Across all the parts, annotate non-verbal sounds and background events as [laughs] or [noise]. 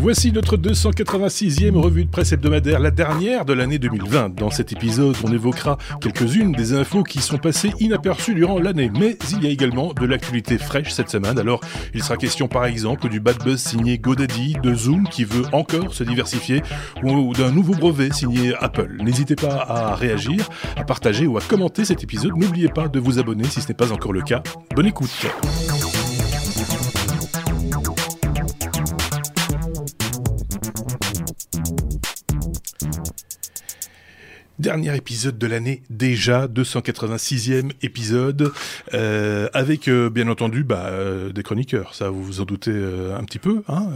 Voici notre 286e revue de presse hebdomadaire, la dernière de l'année 2020. Dans cet épisode, on évoquera quelques-unes des infos qui sont passées inaperçues durant l'année. Mais il y a également de l'actualité fraîche cette semaine. Alors, il sera question par exemple du bad buzz signé GoDaddy, de Zoom qui veut encore se diversifier, ou d'un nouveau brevet signé Apple. N'hésitez pas à réagir, à partager ou à commenter cet épisode. N'oubliez pas de vous abonner si ce n'est pas encore le cas. Bonne écoute. Dernier épisode de l'année déjà, 286e épisode, euh, avec euh, bien entendu bah, euh, des chroniqueurs, ça vous vous en doutez un petit peu. Hein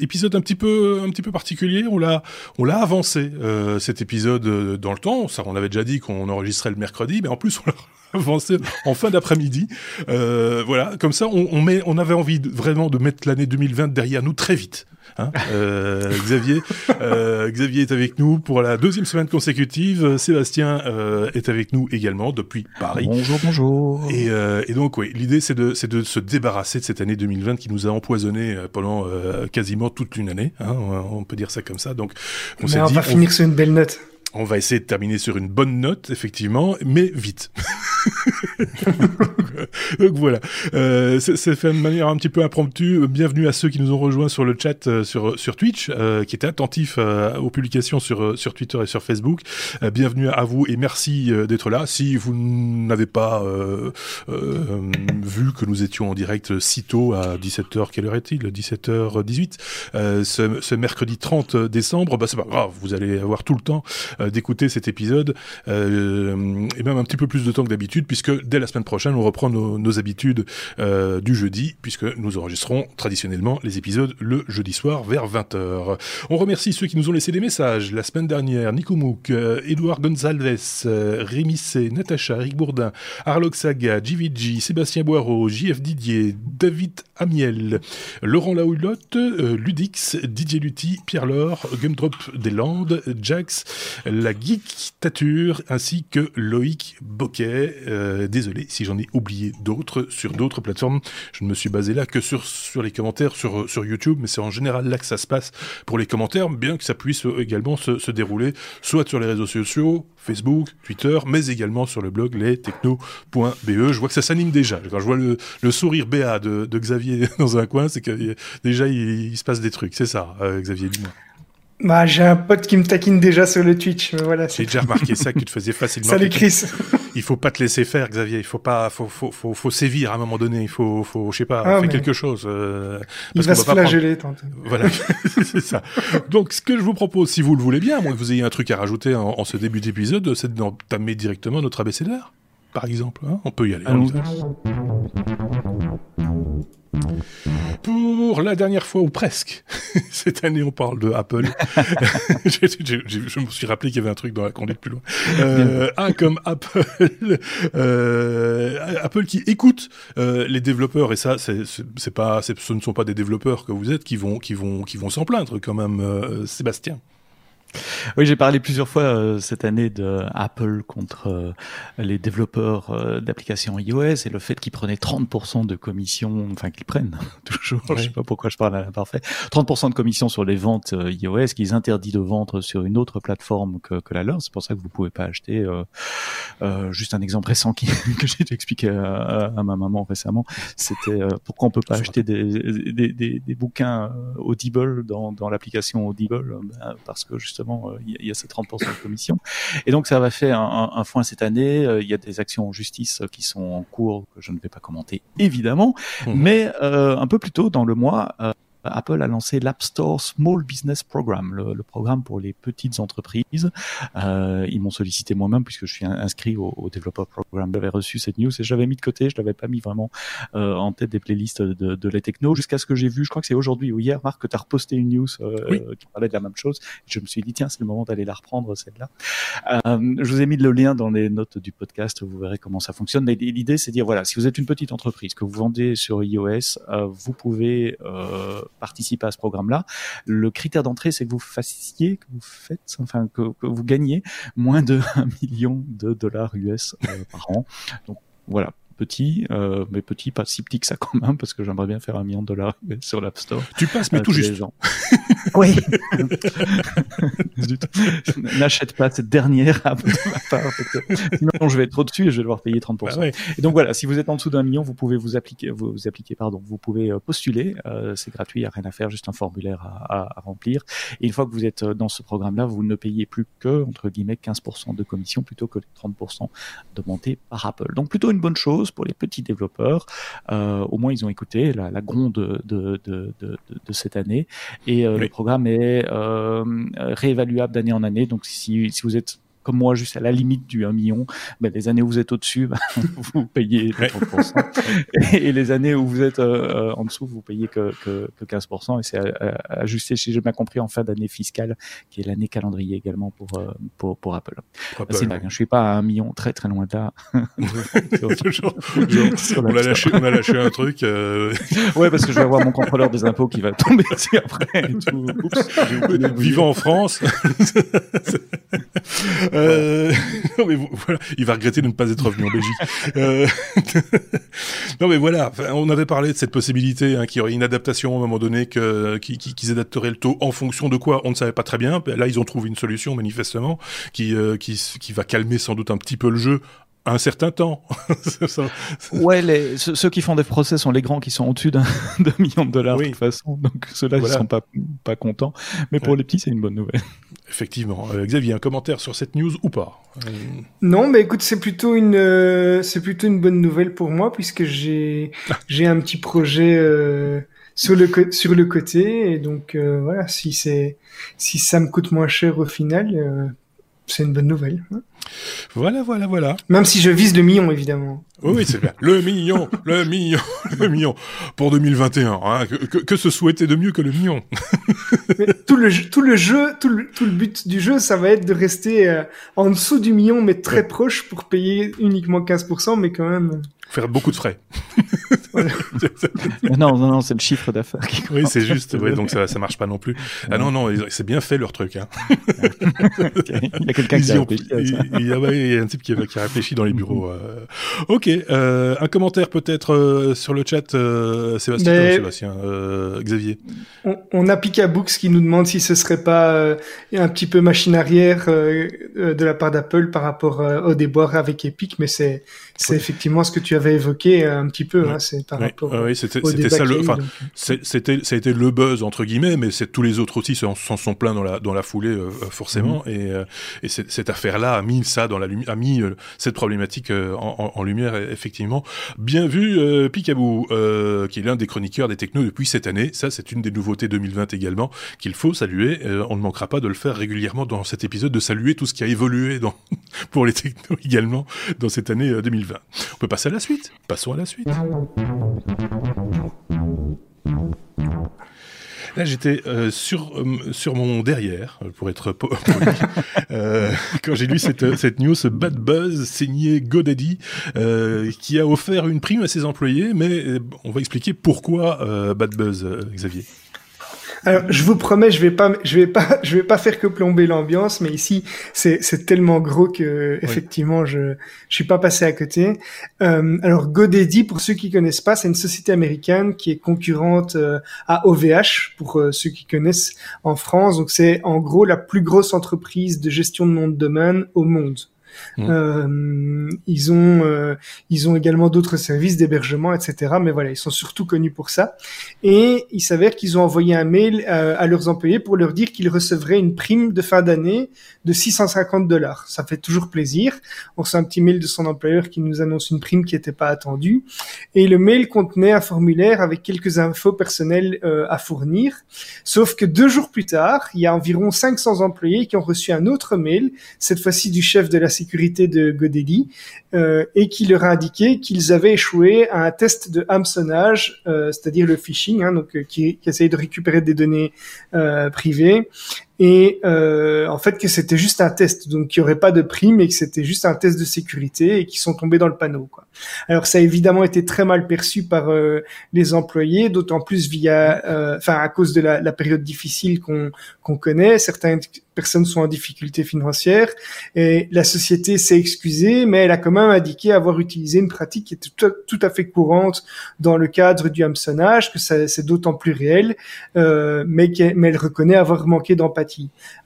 épisode un petit peu un petit peu particulier, on l'a on l'a avancé cet épisode dans le temps. Ça, on avait déjà dit qu'on enregistrait le mercredi, mais en plus on l'a avancé en fin d'après-midi. voilà, comme ça, on, on, met, on avait envie de, vraiment de mettre l'année 2020 derrière nous très vite. Hein euh, Xavier, euh, Xavier est avec nous pour la deuxième semaine consécutive. Sébastien euh, est avec nous également depuis Paris. Bonjour, bonjour. Et, euh, et donc, oui, l'idée c'est de, c'est de se débarrasser de cette année 2020 qui nous a empoisonné euh, pendant euh, quasiment toute une année. Hein, on peut dire ça comme ça. Donc, on s'est dit, va on... finir sur une belle note. On va essayer de terminer sur une bonne note, effectivement, mais vite. [laughs] Donc voilà, euh, c'est fait de manière un petit peu impromptue. Bienvenue à ceux qui nous ont rejoints sur le chat euh, sur sur Twitch, euh, qui étaient attentifs euh, aux publications sur euh, sur Twitter et sur Facebook. Euh, bienvenue à vous et merci d'être là. Si vous n'avez pas vu que nous étions en direct si tôt à 17h, quelle heure est-il? 17h18 ce, ce, mercredi 30 décembre, bah c'est pas grave, vous allez avoir tout le temps d'écouter cet épisode euh, et même un petit peu plus de temps que d'habitude puisque dès la semaine prochaine on reprend nos, nos habitudes euh, du jeudi puisque nous enregistrons traditionnellement les épisodes le jeudi soir vers 20h. On remercie ceux qui nous ont laissé des messages la semaine dernière, Nico Mouk, euh, Edouard Gonzalez, euh, Rémi C, Natacha, Eric Bourdin, Arlok Saga, JVG, Sébastien Boireau, JF Didier, David Amiel, Laurent Laoulotte, euh, Ludix, Didier Lutti, Pierre Laure, Gumdrop des Landes, Jax, la Geektature ainsi que Loïc Boquet. Euh, désolé si j'en ai oublié d'autres sur d'autres plateformes. Je ne me suis basé là que sur, sur les commentaires sur, sur YouTube, mais c'est en général là que ça se passe pour les commentaires, bien que ça puisse également se, se dérouler soit sur les réseaux sociaux, Facebook, Twitter, mais également sur le blog lestechno.be. Je vois que ça s'anime déjà. Quand je vois le, le sourire béat de, Xavier [laughs] dans un coin, c'est que déjà il, il, se passe des trucs. C'est ça, euh, Xavier, dis-moi. Bah, j'ai un pote qui me taquine déjà sur le Twitch, mais voilà. J'ai déjà remarqué ça, que tu te faisais facilement. Salut Chris. [laughs] Il faut pas te laisser faire, Xavier. Il faut pas, faut, faut, faut, faut sévir à un moment donné. Il faut, faut, je sais pas, ah, faire quelque chose. Euh, il va se flageller, prendre... Voilà, [laughs] c'est ça. Donc, ce que je vous propose, si vous le voulez bien, à moins que vous ayez un truc à rajouter en, en ce début d'épisode, c'est d'entamer directement notre abécédaire, par exemple. Hein On peut y aller. Hein, pour la dernière fois, ou presque, [laughs] cette année, on parle de Apple. [laughs] je, me suis rappelé qu'il y avait un truc dans la conduite plus loin. Euh, un comme Apple, [laughs] euh, Apple qui écoute euh, les développeurs, et ça, c'est pas, ce ne sont pas des développeurs que vous êtes qui vont, qui vont, qui vont s'en plaindre, quand même, euh, Sébastien. Oui, j'ai parlé plusieurs fois euh, cette année de Apple contre euh, les développeurs euh, d'applications iOS et le fait qu'ils prenaient 30% de commission, enfin qu'ils prennent [laughs] toujours, oui. je sais pas pourquoi je parle à l'imparfait, 30% de commission sur les ventes iOS qu'ils interdisent de vendre sur une autre plateforme que, que la leur. C'est pour ça que vous pouvez pas acheter. Euh, euh, juste un exemple récent qui, [laughs] que j'ai expliqué à, à, ma maman récemment, c'était pourquoi on peut pas acheter des, des, des, des, bouquins Audible dans, dans l'application Audible, ben, parce que justement il y, a ces 30% de commission. Et donc ça va faire un, un, un foin cette année. Il y a des actions en justice qui sont en cours que je ne vais pas commenter évidemment, mmh. mais euh, un peu plus tôt dans le mois. Euh, Apple a lancé l'App Store Small Business Program, le, le, programme pour les petites entreprises. Euh, ils m'ont sollicité moi-même puisque je suis inscrit au, au Developer Program. J'avais reçu cette news et j'avais mis de côté, je l'avais pas mis vraiment euh, en tête des playlists de, de les techno jusqu'à ce que j'ai vu, je crois que c'est aujourd'hui ou hier, Marc, que tu as reposté une news euh, oui. qui parlait de la même chose. Je me suis dit, tiens, c'est le moment d'aller la reprendre, celle-là. Euh, je vous ai mis le lien dans les notes du podcast, vous verrez comment ça fonctionne. Mais l'idée, c'est de dire, voilà, si vous êtes une petite entreprise, que vous vendez sur iOS, euh, vous pouvez participer à ce programme-là. Le critère d'entrée, c'est que vous fassiez, que vous faites, enfin que, vous gagnez moins de [laughs] 1 million de dollars US euh, par an. Donc voilà, petit, euh, mais petit, pas si petit que ça quand même, parce que j'aimerais bien faire un million de dollars [laughs] sur l'App Store. Tu passes, mais euh, tout tous les juste. ans. [laughs] oui. [laughs] N'achète pas cette dernière app de ma part, que sinon je vais être au-dessus et je vais devoir payer 30%. Bah ouais. Et donc voilà, si vous êtes en dessous d'un million, vous pouvez vous appliquer, vous, vous appliquer, pardon, vous pouvez euh, postuler. Euh, c'est gratuit, il n'y a rien à faire, juste un formulaire à, à- à remplir. Et une fois que vous êtes dans ce programme-là, vous ne payez plus que entre guillemets 15% de commission plutôt que les 30% demandés par Apple. Donc plutôt une bonne chose pour les petits développeurs. Euh, au moins ils ont écouté la, la gronde de, de, de, de, de cette année. Et euh, Oui. le programme est euh, réévaluable d'année en année. Donc si, si vous êtes comme moi, juste à la limite du 1 million, ben, les années où vous êtes au-dessus, ben, [laughs] vous payez Ouais. 30%. et, et les années où vous êtes euh, euh, en dessous, vous payez que, que, que 15%. Et c'est euh, ajusté, si j'ai bien compris, en fin d'année fiscale, qui est l'année calendrier également pour, pour, pour Apple. Apple. C'est une blague, hein. je suis pas à un million, très très loin de là. Genre, [laughs] genre, Sur on, a lâché, on a lâché un truc. euh, [laughs] Ouais, parce que je vais avoir mon contrôleur des impôts qui va tomber dessus après. tout. Oups, vivant en France. Euh, [laughs] non mais vo- voilà, il va regretter de ne pas être revenu en Belgique. [laughs] Euh, [laughs] non mais voilà, on avait parlé de cette possibilité hein, qu'il y aurait une adaptation à un moment donné, que qu'ils adapteraient le taux en fonction de quoi, on ne savait pas très bien. Là, ils ont trouvé une solution manifestement qui euh, qui, s- qui va calmer sans doute un petit peu le jeu un certain temps. Ça- Ouais, les, ceux, qui font des procès sont les grands qui sont au-dessus d'un million de dollars Oui. de toute façon. Donc ceux-là, Voilà. ils sont pas, pas contents. Mais pour Ouais. les petits, c'est une bonne nouvelle. Effectivement. Euh, Xavier, un commentaire sur cette news ou pas Euh, Non, mais écoute, c'est plutôt une, euh, c'est plutôt une bonne nouvelle pour moi puisque j'ai, j'ai un petit projet sur le sur le côté et donc voilà, si c'est, si ça me coûte moins cher au final, c'est une bonne nouvelle. hein. Voilà, voilà, voilà. Même si je vise le million évidemment. Oui, c'est bien. Le million, [laughs] le million, le million pour 2021. Hein. Que, que, que se souhaiter de mieux que le million [laughs] Mais tout le tout le jeu, tout le, tout le but du jeu, ça va être de rester euh, en dessous du million, mais très Ouais. proche pour payer uniquement 15%, mais quand même. Faire beaucoup de frais. [laughs] non, non, non, c'est le chiffre d'affaires qui oui, c'est juste. Oui, donc ça, ça marche pas non plus. Ah non, non, c'est bien fait leur truc. Hein. [laughs] Il y a quelqu'un qui a réfléchi il, il y a, ouais, il y a un type qui, a- qui a réfléchi dans les bureaux. euh. Ok, euh, un commentaire peut-être euh, sur le chat, euh, Sébastien, Mais- euh, Sébastien euh, Xavier. On, on a Picabooks qui nous demande si ce serait pas euh, un petit peu machine arrière euh, euh, de la part d'Apple par rapport euh, au déboire avec Epic, mais c'est c'est effectivement ce que tu avais évoqué euh, un petit peu. Hein, c'était ça le. Euh. C'était ça a été le buzz entre guillemets, mais c'est tous les autres aussi s'en sont pleins dans la foulée euh, forcément. Mm-hmm. Et, cette affaire-là a mis ça dans la a mis cette problématique en, lumière e-, effectivement. Bien vu Picabou, qui est l'un des chroniqueurs des technos depuis cette année. Ça, c'est une des nouveautés 2020 également qu'il faut saluer. on ne manquera pas de le faire régulièrement dans cet épisode de saluer tout ce qui a évolué [laughs] pour les technos également dans cette année 2020. On peut passer à la suite. Passons à la suite. Là, j'étais euh, sur, euh, sur mon derrière, euh, pour être [laughs] poli, quand j'ai lu cette, cette news, ce bad buzz signé GoDaddy, qui a offert une prime à ses employés, mais on va expliquer pourquoi bad buzz, Xavier. Alors, je vous promets, je vais pas, je vais pas, je vais pas faire que plomber l'ambiance, mais ici, c'est, c'est tellement gros que, effectivement, je, je suis pas passé à côté. Euh, alors, GoDaddy, pour ceux qui connaissent pas, c'est une société américaine qui est concurrente euh, à OVH, pour euh, ceux qui connaissent en France. Donc, c'est en gros la plus grosse entreprise de gestion de nom de domaine au monde. Mhm. Euh, ils ont, euh, ils ont également d'autres services d'hébergement, etc. Mais voilà, ils sont surtout connus pour ça. Et il s'avère qu'ils ont envoyé un mail euh, à leurs employés pour leur dire qu'ils recevraient une prime de fin d'année de 650 dollars. Ça fait toujours plaisir. On reçoit un petit mail de son employeur qui nous annonce une prime qui n'était pas attendue. Et le mail contenait un formulaire avec quelques infos personnelles à fournir. Sauf que deux jours plus tard, il y a environ 500 employés qui ont reçu un autre mail, cette fois-ci du chef de la sécurité de GoDaddy, euh, et qui leur a indiqué qu'ils avaient échoué à un test de hameçonnage, euh, c'est-à-dire le phishing, hein, donc euh, qui, qui essaye de récupérer des données privées, et euh, en fait que c'était juste un test, donc qu'il n'y aurait pas de prime et que c'était juste un test de sécurité et qu'ils sont tombés dans le panneau. Quoi. Alors ça a évidemment été très mal perçu par euh, les employés, d'autant plus via, euh, enfin à cause de la, période difficile qu'on connaît. Certaines personnes sont en difficulté financière et la société s'est excusée, mais elle a quand même indiqué avoir utilisé une pratique qui était tout à, fait courante dans le cadre du hameçonnage, que c'est d'autant plus réel, euh, mais, mais elle reconnaît avoir manqué d'empathie.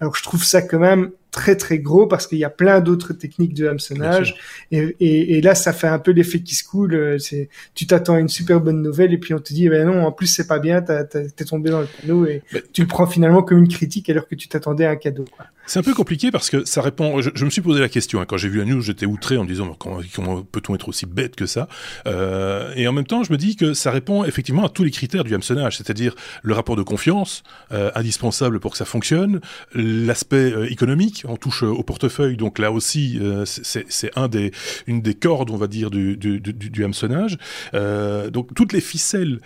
Alors je trouve ça quand même très très gros parce qu'il y a plein d'autres techniques de hameçonnage et, et, et, là ça fait un peu l'effet qui se coule euh, c'est tu t'attends à une super bonne nouvelle et puis on te dit ben non en plus c'est pas bien t'es tombé dans le panneau et tu le prends finalement comme une critique alors que tu t'attendais à un cadeau quoi. C'est un peu compliqué parce que ça répond. Je, me suis posé la question hein, quand j'ai vu la news, j'étais outré en me disant comment, peut-on être aussi bête que ça? Euh, Et en même temps, je me dis que ça répond effectivement à tous les critères du hameçonnage, c'est-à-dire le rapport de confiance euh, indispensable pour que ça fonctionne, l'aspect euh, économique, on touche au portefeuille, donc là aussi euh, c'est un des une des cordes, on va dire, du du, du, du hameçonnage. Euh, donc toutes les ficelles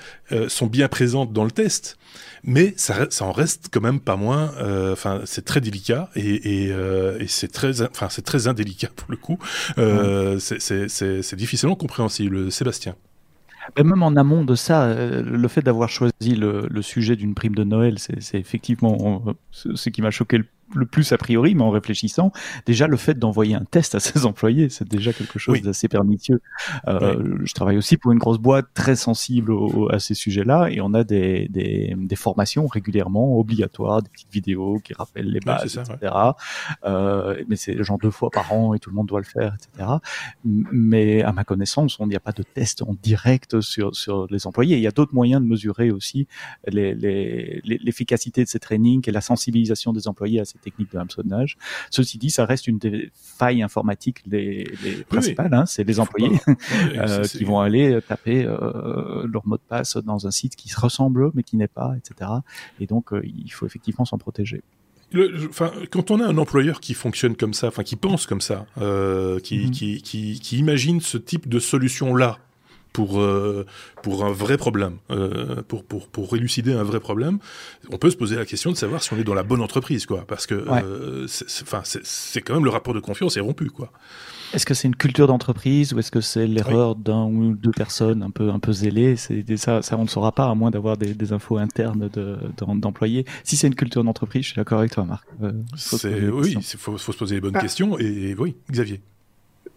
sont bien présentes dans le test mais ça, ça en reste quand même pas moins. Euh, enfin, c'est très délicat et, et, euh, et c'est très, enfin, c'est très indélicat pour le coup. Euh, C'est difficilement compréhensible, Sébastien. même en amont de ça, euh, le fait d'avoir choisi le, le sujet d'une prime de Noël, c'est effectivement ce qui m'a choqué le le plus a priori, mais en réfléchissant, déjà le fait d'envoyer un test à [laughs] ses employés, c'est déjà quelque chose d'assez pernicieux. Euh, Je travaille aussi pour une grosse boîte très sensible à ces sujets-là, et on a des, des, des, formations régulièrement obligatoires, des petites vidéos qui rappellent les bases, etc. Euh, mais c'est genre deux fois par an et tout le monde doit le faire, etc. Mais à ma connaissance, on n'y a pas de test en direct sur, sur les employés. Il y a d'autres moyens de mesurer aussi l'efficacité les, les, de ces trainings et la sensibilisation des employés à ces techniques de hameçonnage. Ceci dit, ça reste une des failles informatiques les, les principales. Hein, c'est les employés [laughs] euh, qui vont aller taper euh, leur mot de passe dans un site qui se ressemble mais qui n'est pas, etc. Et donc, euh, il faut effectivement s'en protéger. Le, enfin, quand on a un employeur qui fonctionne comme ça, enfin qui pense comme ça, euh, qui, mm-hmm. qui, qui, qui, imagine ce type de solution là pour euh, pour un vrai problème, euh, pour pour pour élucider un vrai problème, on peut se poser la question de savoir si on est dans la bonne entreprise, quoi, parce que euh, enfin c'est quand même le rapport de confiance est rompu, quoi. Est-ce que c'est une culture d'entreprise ou est-ce que c'est l'erreur d'un ou deux personnes un peu un peu zélées? Ça, ça on ne saura pas à moins d'avoir des, des, infos internes d'employés. si c'est une culture d'entreprise, je suis d'accord avec toi, Marc. Euh, oui, il faut, faut, se poser les bonnes ah. questions et, et oui, Xavier.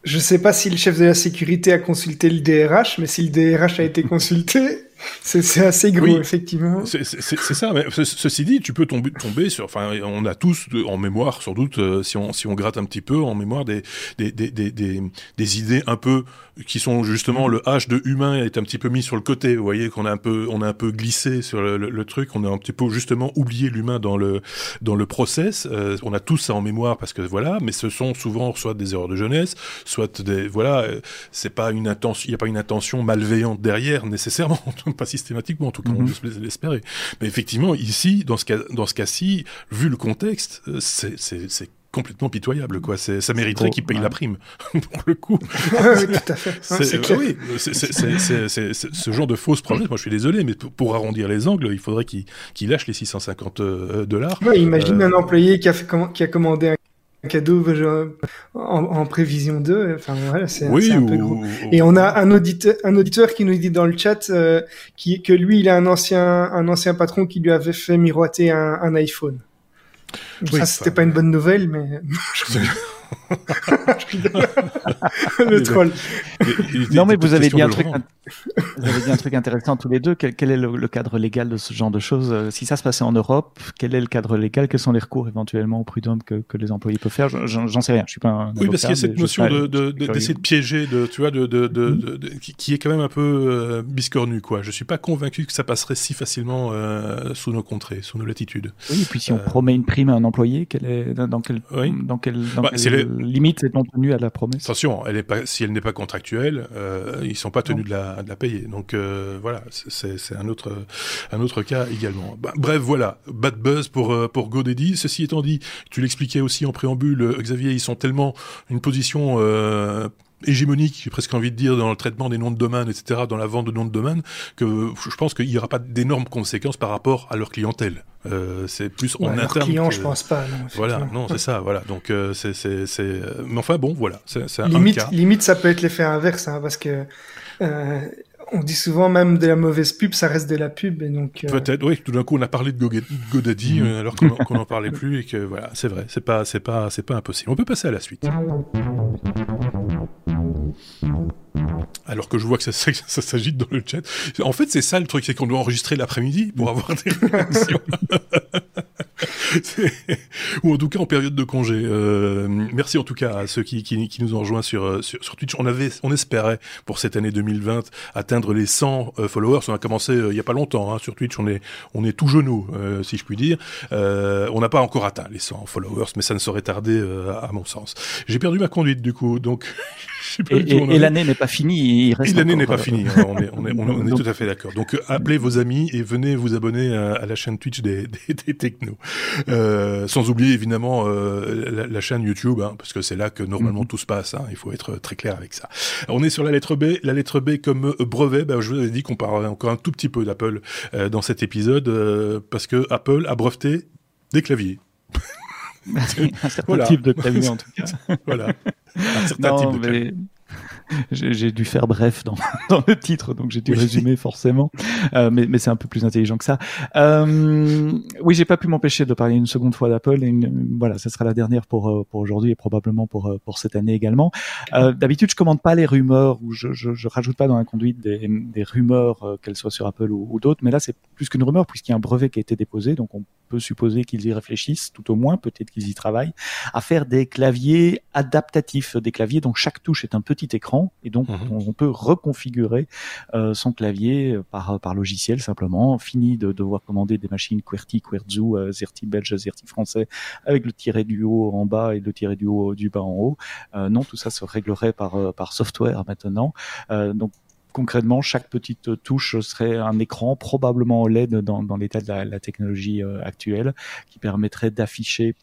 Je sais pas si le chef de la sécurité a consulté le DRH, mais si le DRH a été consulté, c'est assez gros, effectivement. C'est ça. Mais ceci dit, tu peux tomber, tomber sur. Enfin, on a tous en mémoire, sans doute, euh, si on si on gratte un petit peu, en mémoire des des des des, des, des idées un peu qui sont justement le H de humain est un petit peu mis sur le côté. Vous voyez qu'on a un peu on a un peu glissé sur le, le, truc. On a un petit peu justement oublié l'humain dans le dans le process. Euh, on a tous ça en mémoire parce que voilà. Mais ce sont souvent soit des erreurs de jeunesse, soit des voilà. Euh, c'est pas une intention. Il y a pas une intention malveillante derrière nécessairement. [laughs] pas systématiquement, en tout cas, on peut l'espérer. Mais effectivement, ici, dans ce cas, dans ce cas-ci, vu le contexte, euh, c'est complètement pitoyable quoi. Ça mériterait qu'il paye la prime [laughs] pour le coup. Oui, tout à fait. C'est ce genre de fausse promesse. Moi je suis désolé mais pour, arrondir les angles il faudrait qu'il lâche les 650 euh, dollars. Imagine euh, un employé qui a, fait, qui a commandé un cadeau en, en prévision d'eux. Enfin voilà, c'est un peu gros. Et on a un auditeur, un auditeur qui nous dit dans le chat euh, qui, que lui, il a un ancien, un ancien patron qui lui avait fait miroiter un, un iPhone. ça, c'était pas une bonne nouvelle, mais. [laughs] [laughs] le troll. non, mais vous avez dit un truc. Vous avez dit un truc intéressant tous les deux. Quel, quel est le, cadre légal de ce genre de choses euh, Si ça se passait en Europe, quel est le cadre légal Quels sont les recours éventuellement au prud'homme que, que les employés peuvent faire? J'en sais rien. Je suis pas un Oui, parce qu'il y a cette notion d'essayer de, de, de, piéger, de, tu vois, de, de, qui, est quand même un peu euh, biscornu, quoi. Je suis pas convaincu que ça passerait si facilement euh, sous nos contrées, sous nos latitudes. Oui, et puis si on promet une prime à un employé, quel est, dans quel, dans quel, dans bah, limite est-on tenu à la promesse Attention, elle est pas, si elle n'est pas contractuelle, euh, ils sont pas tenus de la, de la, payer. Donc euh, voilà, c'est un autre, un autre cas également. Bah, bref, voilà, bad buzz pour euh, pour GoDaddy. Ceci étant dit, tu l'expliquais aussi en préambule, Xavier, ils sont tellement une position hégémonique, j'ai presque envie de dire, dans le traitement des noms de domaine, etc., dans la vente de noms de domaine, que je pense qu'il n'y aura pas d'énormes conséquences par rapport à leur clientèle. Euh, c'est plus en interne. client, je pense pas. Non, voilà, non, c'est ça, voilà. Donc euh, c'est, c'est, c'est. Mais enfin bon, voilà, c'est, limite, un cas. Limite, ça peut être l'effet inverse, hein, parce que. Euh, on dit souvent même de la mauvaise pub, ça reste de la pub, et donc. Euh... Peut-être, oui. Tout d'un coup, on a parlé de GoDaddy, mmh. alors qu'on n'en [laughs] parlait plus, et que voilà, c'est vrai, c'est pas, c'est pas, c'est pas impossible. On peut passer à la suite. Alors que je vois que [laughs] ça, s'agite dans le chat. En fait, c'est ça le truc, c'est qu'on doit enregistrer l'après-midi pour avoir des [laughs] réactions. Ou en tout cas en période de congé. Euh, merci en tout cas à ceux qui, qui, qui nous ont rejoints sur, sur, sur, Twitch. On avait, on espérait pour cette année 2020 atteindre les 100 euh, followers. On a commencé euh, il y a pas longtemps hein, sur Twitch. On est, on est tout genou, euh, si je puis dire. Euh, on n'a pas encore atteint les 100 followers, mais ça ne saurait tarder à mon sens. J'ai perdu ma conduite du coup, donc. [laughs] et, et, et l'année n'est pas finie. Il reste l'année n'est pas finie. Hein, on est, on est, on est, on est [laughs] tout à fait d'accord. Donc appelez vos amis et venez vous abonner à, à la chaîne Twitch des, des, des technos. Euh, sans oublier évidemment euh, la, la, chaîne YouTube, hein, parce que c'est là que normalement mm -hmm. tout se passe. Hein, il faut être très clair avec ça. On est sur la lettre B. La lettre B comme brevet. Ben, je vous avais dit qu'on parlerait encore un tout petit peu d'Apple euh, dans cet épisode, euh, parce que Apple a breveté des claviers. [laughs] un certain voilà. type de clavier en tout cas. [laughs] voilà. Un certain non, type de mais... j'ai dû faire bref dans, [laughs] dans, le titre, donc j'ai dû oui. résumer forcément, euh, mais, mais c'est un peu plus intelligent que ça. Euh, oui, j'ai pas pu m'empêcher de parler une seconde fois d'Apple, et une, voilà, ça sera la dernière pour euh, pour aujourd'hui et probablement pour euh, pour cette année également. Euh, D'habitude, je commande pas les rumeurs ou je, je, je, rajoute pas dans la conduite des, des rumeurs, euh, qu'elles soient sur Apple ou, ou d'autres, mais là c'est plus qu'une rumeur puisqu'il y a un brevet qui a été déposé, donc on peut supposer qu'ils y réfléchissent, tout au moins, peut-être qu'ils y travaillent, à faire des claviers adaptatifs, des claviers dont chaque touche est un petit écran et donc on, on, peut reconfigurer euh, son clavier par par logiciel simplement. Fini de devoir commander des machines QWERTY, QWERTZU, euh, ZERTY belge, ZERTY français avec le tiret du haut en bas et le tiret du haut du bas en haut. Euh, non, tout ça se réglerait par euh, par software maintenant. Euh, donc concrètement, chaque petite touche serait un écran, probablement OLED dans, dans l'état de la, technologie euh, actuelle, qui permettrait d'afficher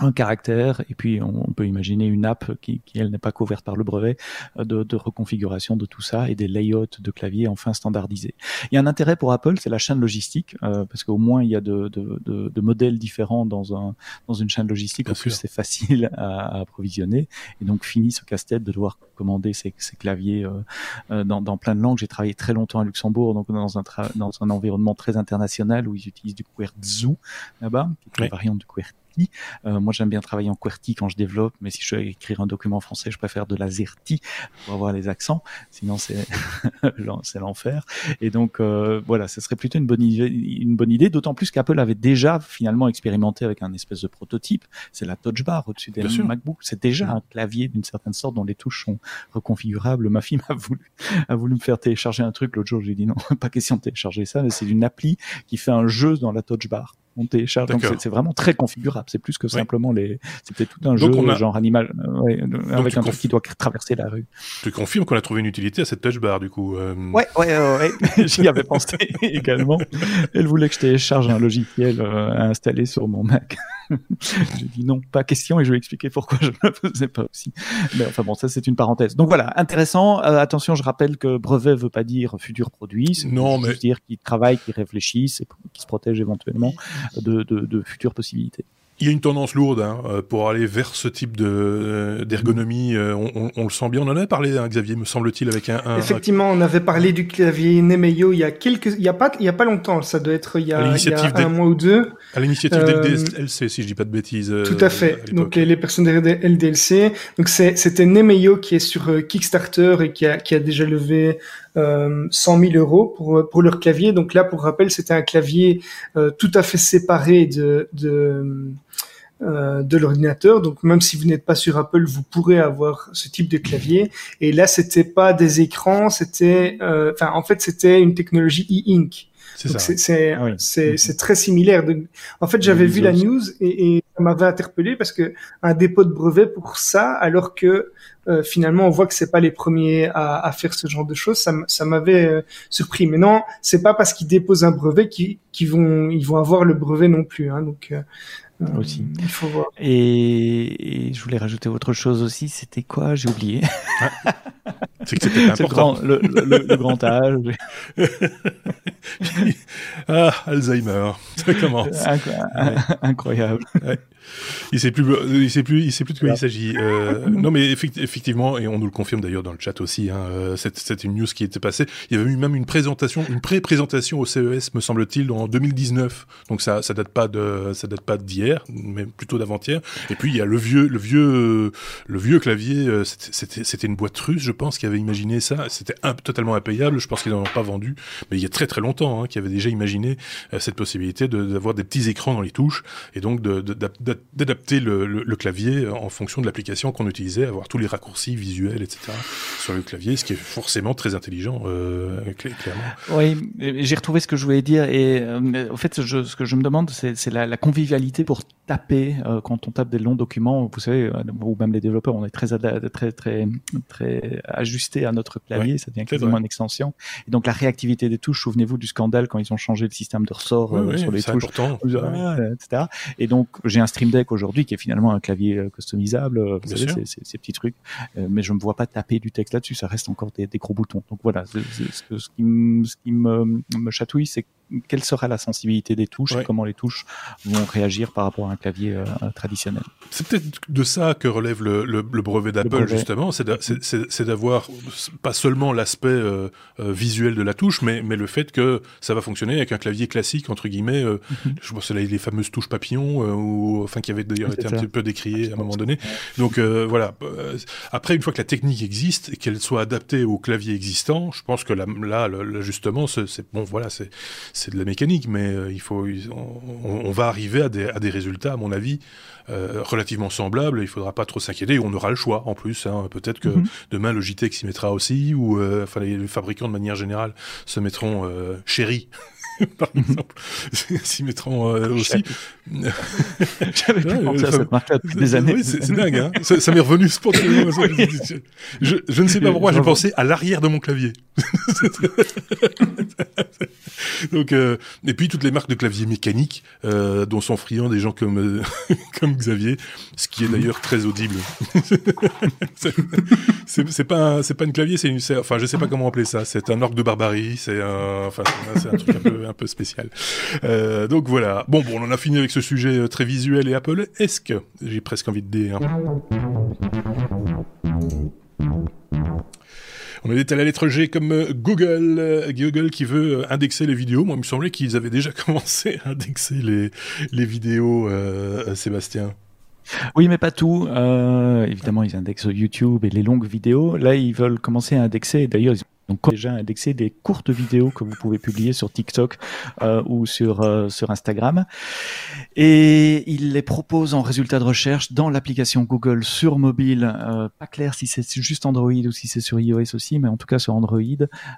un caractère et puis on, peut imaginer une app qui, qui elle n'est pas couverte par le brevet de, de, reconfiguration de tout ça et des layouts de clavier enfin standardisés. Il y a un intérêt pour Apple, c'est la chaîne logistique euh, parce qu'au moins il y a de, de, de, de, modèles différents dans un dans une chaîne logistique. en plus c'est facile à, à, approvisionner et donc fini ce casse-tête de devoir commander ces, ces claviers euh, dans, dans, plein de langues. J'ai travaillé très longtemps à Luxembourg donc dans un dans un environnement très international où ils utilisent du QWERTZ là-bas, qui est une variante du QWERTY euh, moi, j'aime bien travailler en QWERTY quand je développe, mais si je veux écrire un document français, je préfère de la ZERTY pour avoir les accents. Sinon, c'est [laughs] c'est l'enfer. Et donc, euh, voilà, ce serait plutôt une bonne idée, une bonne idée, d'autant plus qu'Apple avait déjà finalement expérimenté avec un espèce de prototype. C'est la Touch Bar au-dessus des MacBook. C'est déjà un clavier d'une certaine sorte dont les touches sont reconfigurables. Ma fille [laughs] m'a voulu a voulu me faire télécharger un truc l'autre jour. J'ai dit non, [laughs] pas question de télécharger ça. C'est une appli qui fait un jeu dans la Touch Bar on télécharge. Donc c'est vraiment très configurable. C'est plus que simplement ouais. les. C'était tout un Donc jeu a... genre animal ouais, avec un truc qui doit traverser la rue. Tu confirmes qu'on a trouvé une utilité à cette touch bar du coup. Euh... Ouais ouais ouais. [laughs] J'y avais pensé [laughs] également. Elle voulait que je télécharge un logiciel euh, à installer sur mon Mac. [laughs] J'ai dit non, pas question et je vais expliquer pourquoi je ne le faisais pas aussi. Mais enfin bon, ça c'est une parenthèse. Donc voilà, intéressant. Euh, attention, je rappelle que brevet veut pas dire futur produit. Non, mais dire qu'ils travaillent, qu'ils réfléchissent et qu'ils se protègent éventuellement de, de, de futures possibilités. Il y a une tendance lourde hein, pour aller vers ce type de d'ergonomie. On, on, on, le sent bien. On en avait parlé, hein, Xavier, me semble-t-il, avec un, un, Effectivement, on avait parlé du clavier Nemeyo il y a quelques, il y a pas, il y a pas longtemps. Ça doit être il y a, il y a un mois ou deux. À l'initiative euh, LDLC, si je dis pas de bêtises. Tout à fait. Donc les, les personnes derrière LDLC. Donc c'était Nemeyo qui est sur Kickstarter et qui a, qui a déjà levé euh, 100 000 euros pour pour leur clavier. Donc là, pour rappel, c'était un clavier euh, tout à fait séparé de, de euh, de l'ordinateur. Donc même si vous n'êtes pas sur Apple, vous pourrez avoir ce type de clavier. Et là, c'était pas des écrans, c'était, euh, enfin en fait, c'était une technologie e-ink. C'est c'est ah oui. très similaire. En fait, j'avais vu la news et, et ça m'avait interpellé parce que un dépôt de brevet pour ça, alors que euh, finalement on voit que c'est pas les premiers à, à, faire ce genre de choses, ça, ça m'avait euh, surpris. Mais non, c'est pas parce qu'ils déposent un brevet qu'ils vont ils vont avoir le brevet non plus. Hein, donc euh, aussi. Il faut voir. Et, et, je voulais rajouter autre chose aussi. C'était quoi? J'ai oublié. Ah. [laughs] C'est que c'était important. Le, le, le, le, grand âge. [laughs] ah, Alzheimer. Ça commence. Incroyable. Ouais. Il sait plus, il sait plus, il sait plus de quoi il s'agit. Euh, non, mais effectivement, et on nous le confirme d'ailleurs dans le chat aussi. Hein, C'était une news qui était passée. Il y avait eu même une présentation, une pré-présentation au CES, me semble-t-il, en 2019. Donc ça, ça date pas de, ça date pas d'hier, mais plutôt d'avant-hier. Et puis il y a le vieux, le vieux, le vieux clavier. C'était une boîte russe, je pense, qui avait imaginé ça. C'était totalement impayable. Je pense qu'ils n'en ont pas vendu, mais il y a très très longtemps, hein, qui avait déjà imaginé euh, cette possibilité d'avoir de, des petits écrans dans les touches et donc de, de, de d'adapter le, clavier en fonction de l'application qu'on utilisait, avoir tous les raccourcis visuels, etc. sur le clavier, ce qui est forcément très intelligent, euh, clairement. Oui, j'ai retrouvé ce que je voulais dire et euh, au fait, ce que je me demande, c'est la, convivialité pour taper euh, quand on tape des longs documents. Vous savez, euh, ou même les développeurs, on est très très très très ajusté à notre clavier, ouais, ça devient quasiment une extension. Et donc la réactivité des touches. Souvenez-vous du scandale quand ils ont changé le système de ressort oui, sur oui, les touches. Ah, etc. Et donc j'ai un Stream Deck aujourd'hui qui est finalement un clavier euh, customisable, vous Bien savez, ces, ces, ces petits trucs. Euh, mais je ne me vois pas taper du texte là-dessus, ça reste encore des, des gros boutons. Donc voilà, ce, ce qui, me, ce qui me, me chatouille, c'est quelle sera la sensibilité des touches Ouais. et comment les touches vont réagir par rapport à un clavier euh, traditionnel. C'est peut-être de ça que relève le, le, le brevet d'Apple, justement. C'est d'a- c'est- c'est- c'est d'avoir pas seulement l'aspect euh, euh, visuel de la touche, mais, mais le fait que ça va fonctionner avec un clavier classique, entre guillemets. euh, Je pense que les les fameuses touches papillons, ou, enfin, qui avaient d'ailleurs été un petit peu décriées à un moment donné. Donc voilà. Après, une fois que la technique existe et qu'elle soit adaptée au clavier existant, je pense que là, c'est c'est- bon, voilà, c'est c'est de la mécanique, mais euh, il faut, on, on va arriver à des, à des résultats, à mon avis, euh, relativement semblables. Il faudra pas trop s'inquiéter. On aura le choix en plus. Hein. Peut-être que Mhm. demain JTEX s'y mettra aussi, ou euh, enfin les, fabricants de manière générale se mettront euh, chéri. [laughs] Par exemple, [laughs] s'y mettront euh, aussi. [laughs] J'avais Ouais, pensé à ça- cette marque-là depuis des années. Oui, c'est dingue, hein. ça, ça m'est revenu spontanément. ça. je, je ne sais pas pourquoi, j'ai pensé à l'arrière de mon clavier. [laughs] Donc, euh, et puis toutes les marques de clavier mécaniques, euh, dont sont friands des gens comme euh, [laughs] comme Xavier, ce qui est d'ailleurs très audible. [laughs] C'est- pas un- c'est pas une clavier, c'est une, enfin je sais pas comment appeler ça. C'est un orgue de barbarie, c'est un, enfin c'est un truc un peu un peu spécial. Donc voilà. Bon, bon, on en a fini avec ce sujet très visuel et Apple. Est-ce que j'ai presque envie de dire. On est à la lettre G comme euh, Google, euh, Google qui veut euh, indexer les vidéos. Moi, il me semblait qu'ils avaient déjà [laughs] commencé à indexer les, les vidéos, Sébastien. Oui, mais pas tout. Évidemment, ils indexent YouTube et les longues vidéos. Là, ils veulent commencer à indexer. D'ailleurs, ils ont déjà indexé des courtes vidéos que vous pouvez publier sur TikTok euh, ou sur euh, sur Instagram. Et ils les proposent en résultat de recherche dans l'application Google sur mobile. Euh, pas clair si c'est juste Android ou si c'est sur iOS aussi, mais en tout cas sur Android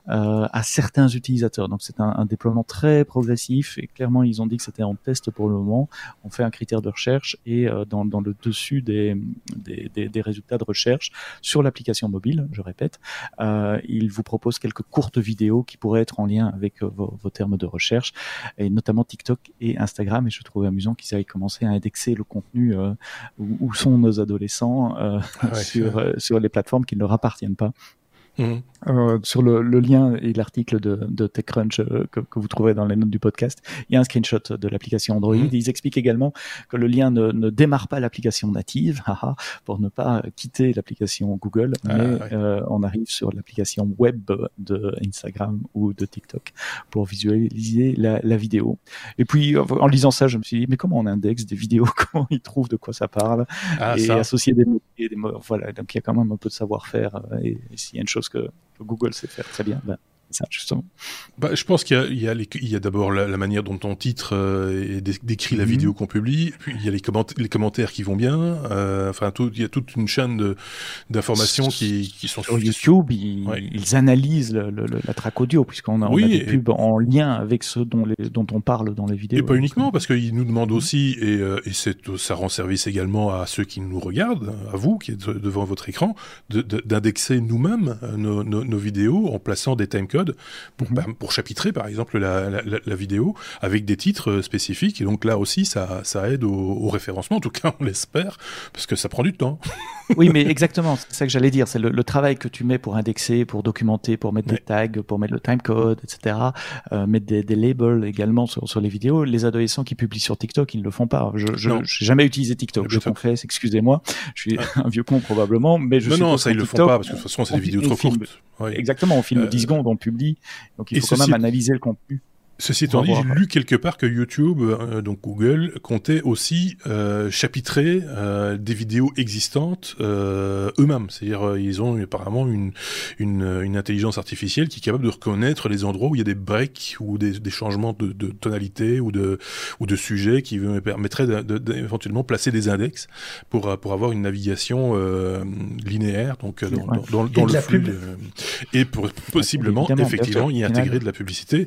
à certains utilisateurs. Donc c'est un, déploiement très progressif et clairement ils ont dit que c'était en test pour le moment. On fait un critère de recherche et dans, le dessus des, des, des, résultats de recherche sur l'application mobile, je répète, il vous propose quelques courtes vidéos qui pourraient être en lien avec euh, vos, vos termes de recherche et notamment TikTok et Instagram. Et je trouvais amusant qu'ils aient commencé à indexer le contenu euh, où, où sont nos adolescents euh, Ah ouais, [laughs] sur, sur les plateformes qui ne leur appartiennent pas. Euh, sur le, le lien et l'article de, de TechCrunch euh, que, que vous trouverez dans les notes du podcast, il y a un screenshot de l'application Android. Mhm. Ils expliquent également que le lien ne, ne démarre pas l'application native, [laughs] haha, pour ne pas quitter l'application Google, Ah, mais ouais. euh, on arrive sur l'application web de Instagram ou de TikTok pour visualiser la, la vidéo. Et puis, en lisant ça, je me suis dit, mais comment on indexe des vidéos? [laughs] Comment ils trouvent de quoi ça parle? Ah, et ça. associer des mots, des mots. Voilà, donc il y a quand même un peu de savoir-faire. euh, et, et s'il y a une chose que, que Google sait faire très bien, ben, ça, justement. Bah, je pense qu'il y a, d'abord la, la, manière dont on titre euh, et décrit la mhm. vidéo qu'on publie, puis il y a les, les commentaires qui vont bien, euh, enfin tout, il y a toute une chaîne d'informations qui, qui sont sur YouTube. Ils, ils analysent le, le, la track audio puisqu'on a, oui, a des pubs en lien avec ceux dont, les, dont on parle dans les vidéos. Et pas uniquement parce qu'ils nous demandent aussi et, euh, et ça rend service également à ceux qui nous regardent, à vous qui êtes devant votre écran, d'indexer nous-mêmes euh, nos, nos, nos, vidéos en plaçant des timecodes pour, mhm. pour chapitrer par exemple la, la, la, vidéo avec des titres euh, spécifiques. Et donc là aussi, ça, ça aide au, au référencement, en tout cas [laughs] on l'espère, parce que ça prend du temps. [laughs] oui, mais exactement, c'est ça que j'allais dire. C'est le, le, travail que tu mets pour indexer, pour documenter, pour mettre des tags, pour mettre le timecode, etc. Euh, mettre des, des, labels également sur, sur les vidéos. Les adolescents qui publient sur TikTok, ils ne le font pas. Je n'ai jamais utilisé TikTok, je confesse, excusez-moi. Je suis [laughs] un vieux con probablement, mais je Non, non, ça ils le font pas parce que de toute façon c'est des vidéos trop courtes. Exactement, on filme 10 euh, secondes, on publie. Donc il faut quand même analyser le contenu. Ceci étant dit, j'ai lu quelque part que YouTube, euh, donc Google, comptait aussi euh, chapitrer euh, des vidéos existantes euh, eux-mêmes. C'est-à-dire, euh, ils ont apparemment une, une, une, intelligence artificielle qui est capable de reconnaître les endroits où il y a des breaks ou des, des changements de, de, tonalité ou de, ou de sujet qui me permettraient d'éventuellement placer des index pour, pour avoir une navigation linéaire, donc dans, dans, dans, dans le flux. et pour possiblement, effectivement, y intégrer de la publicité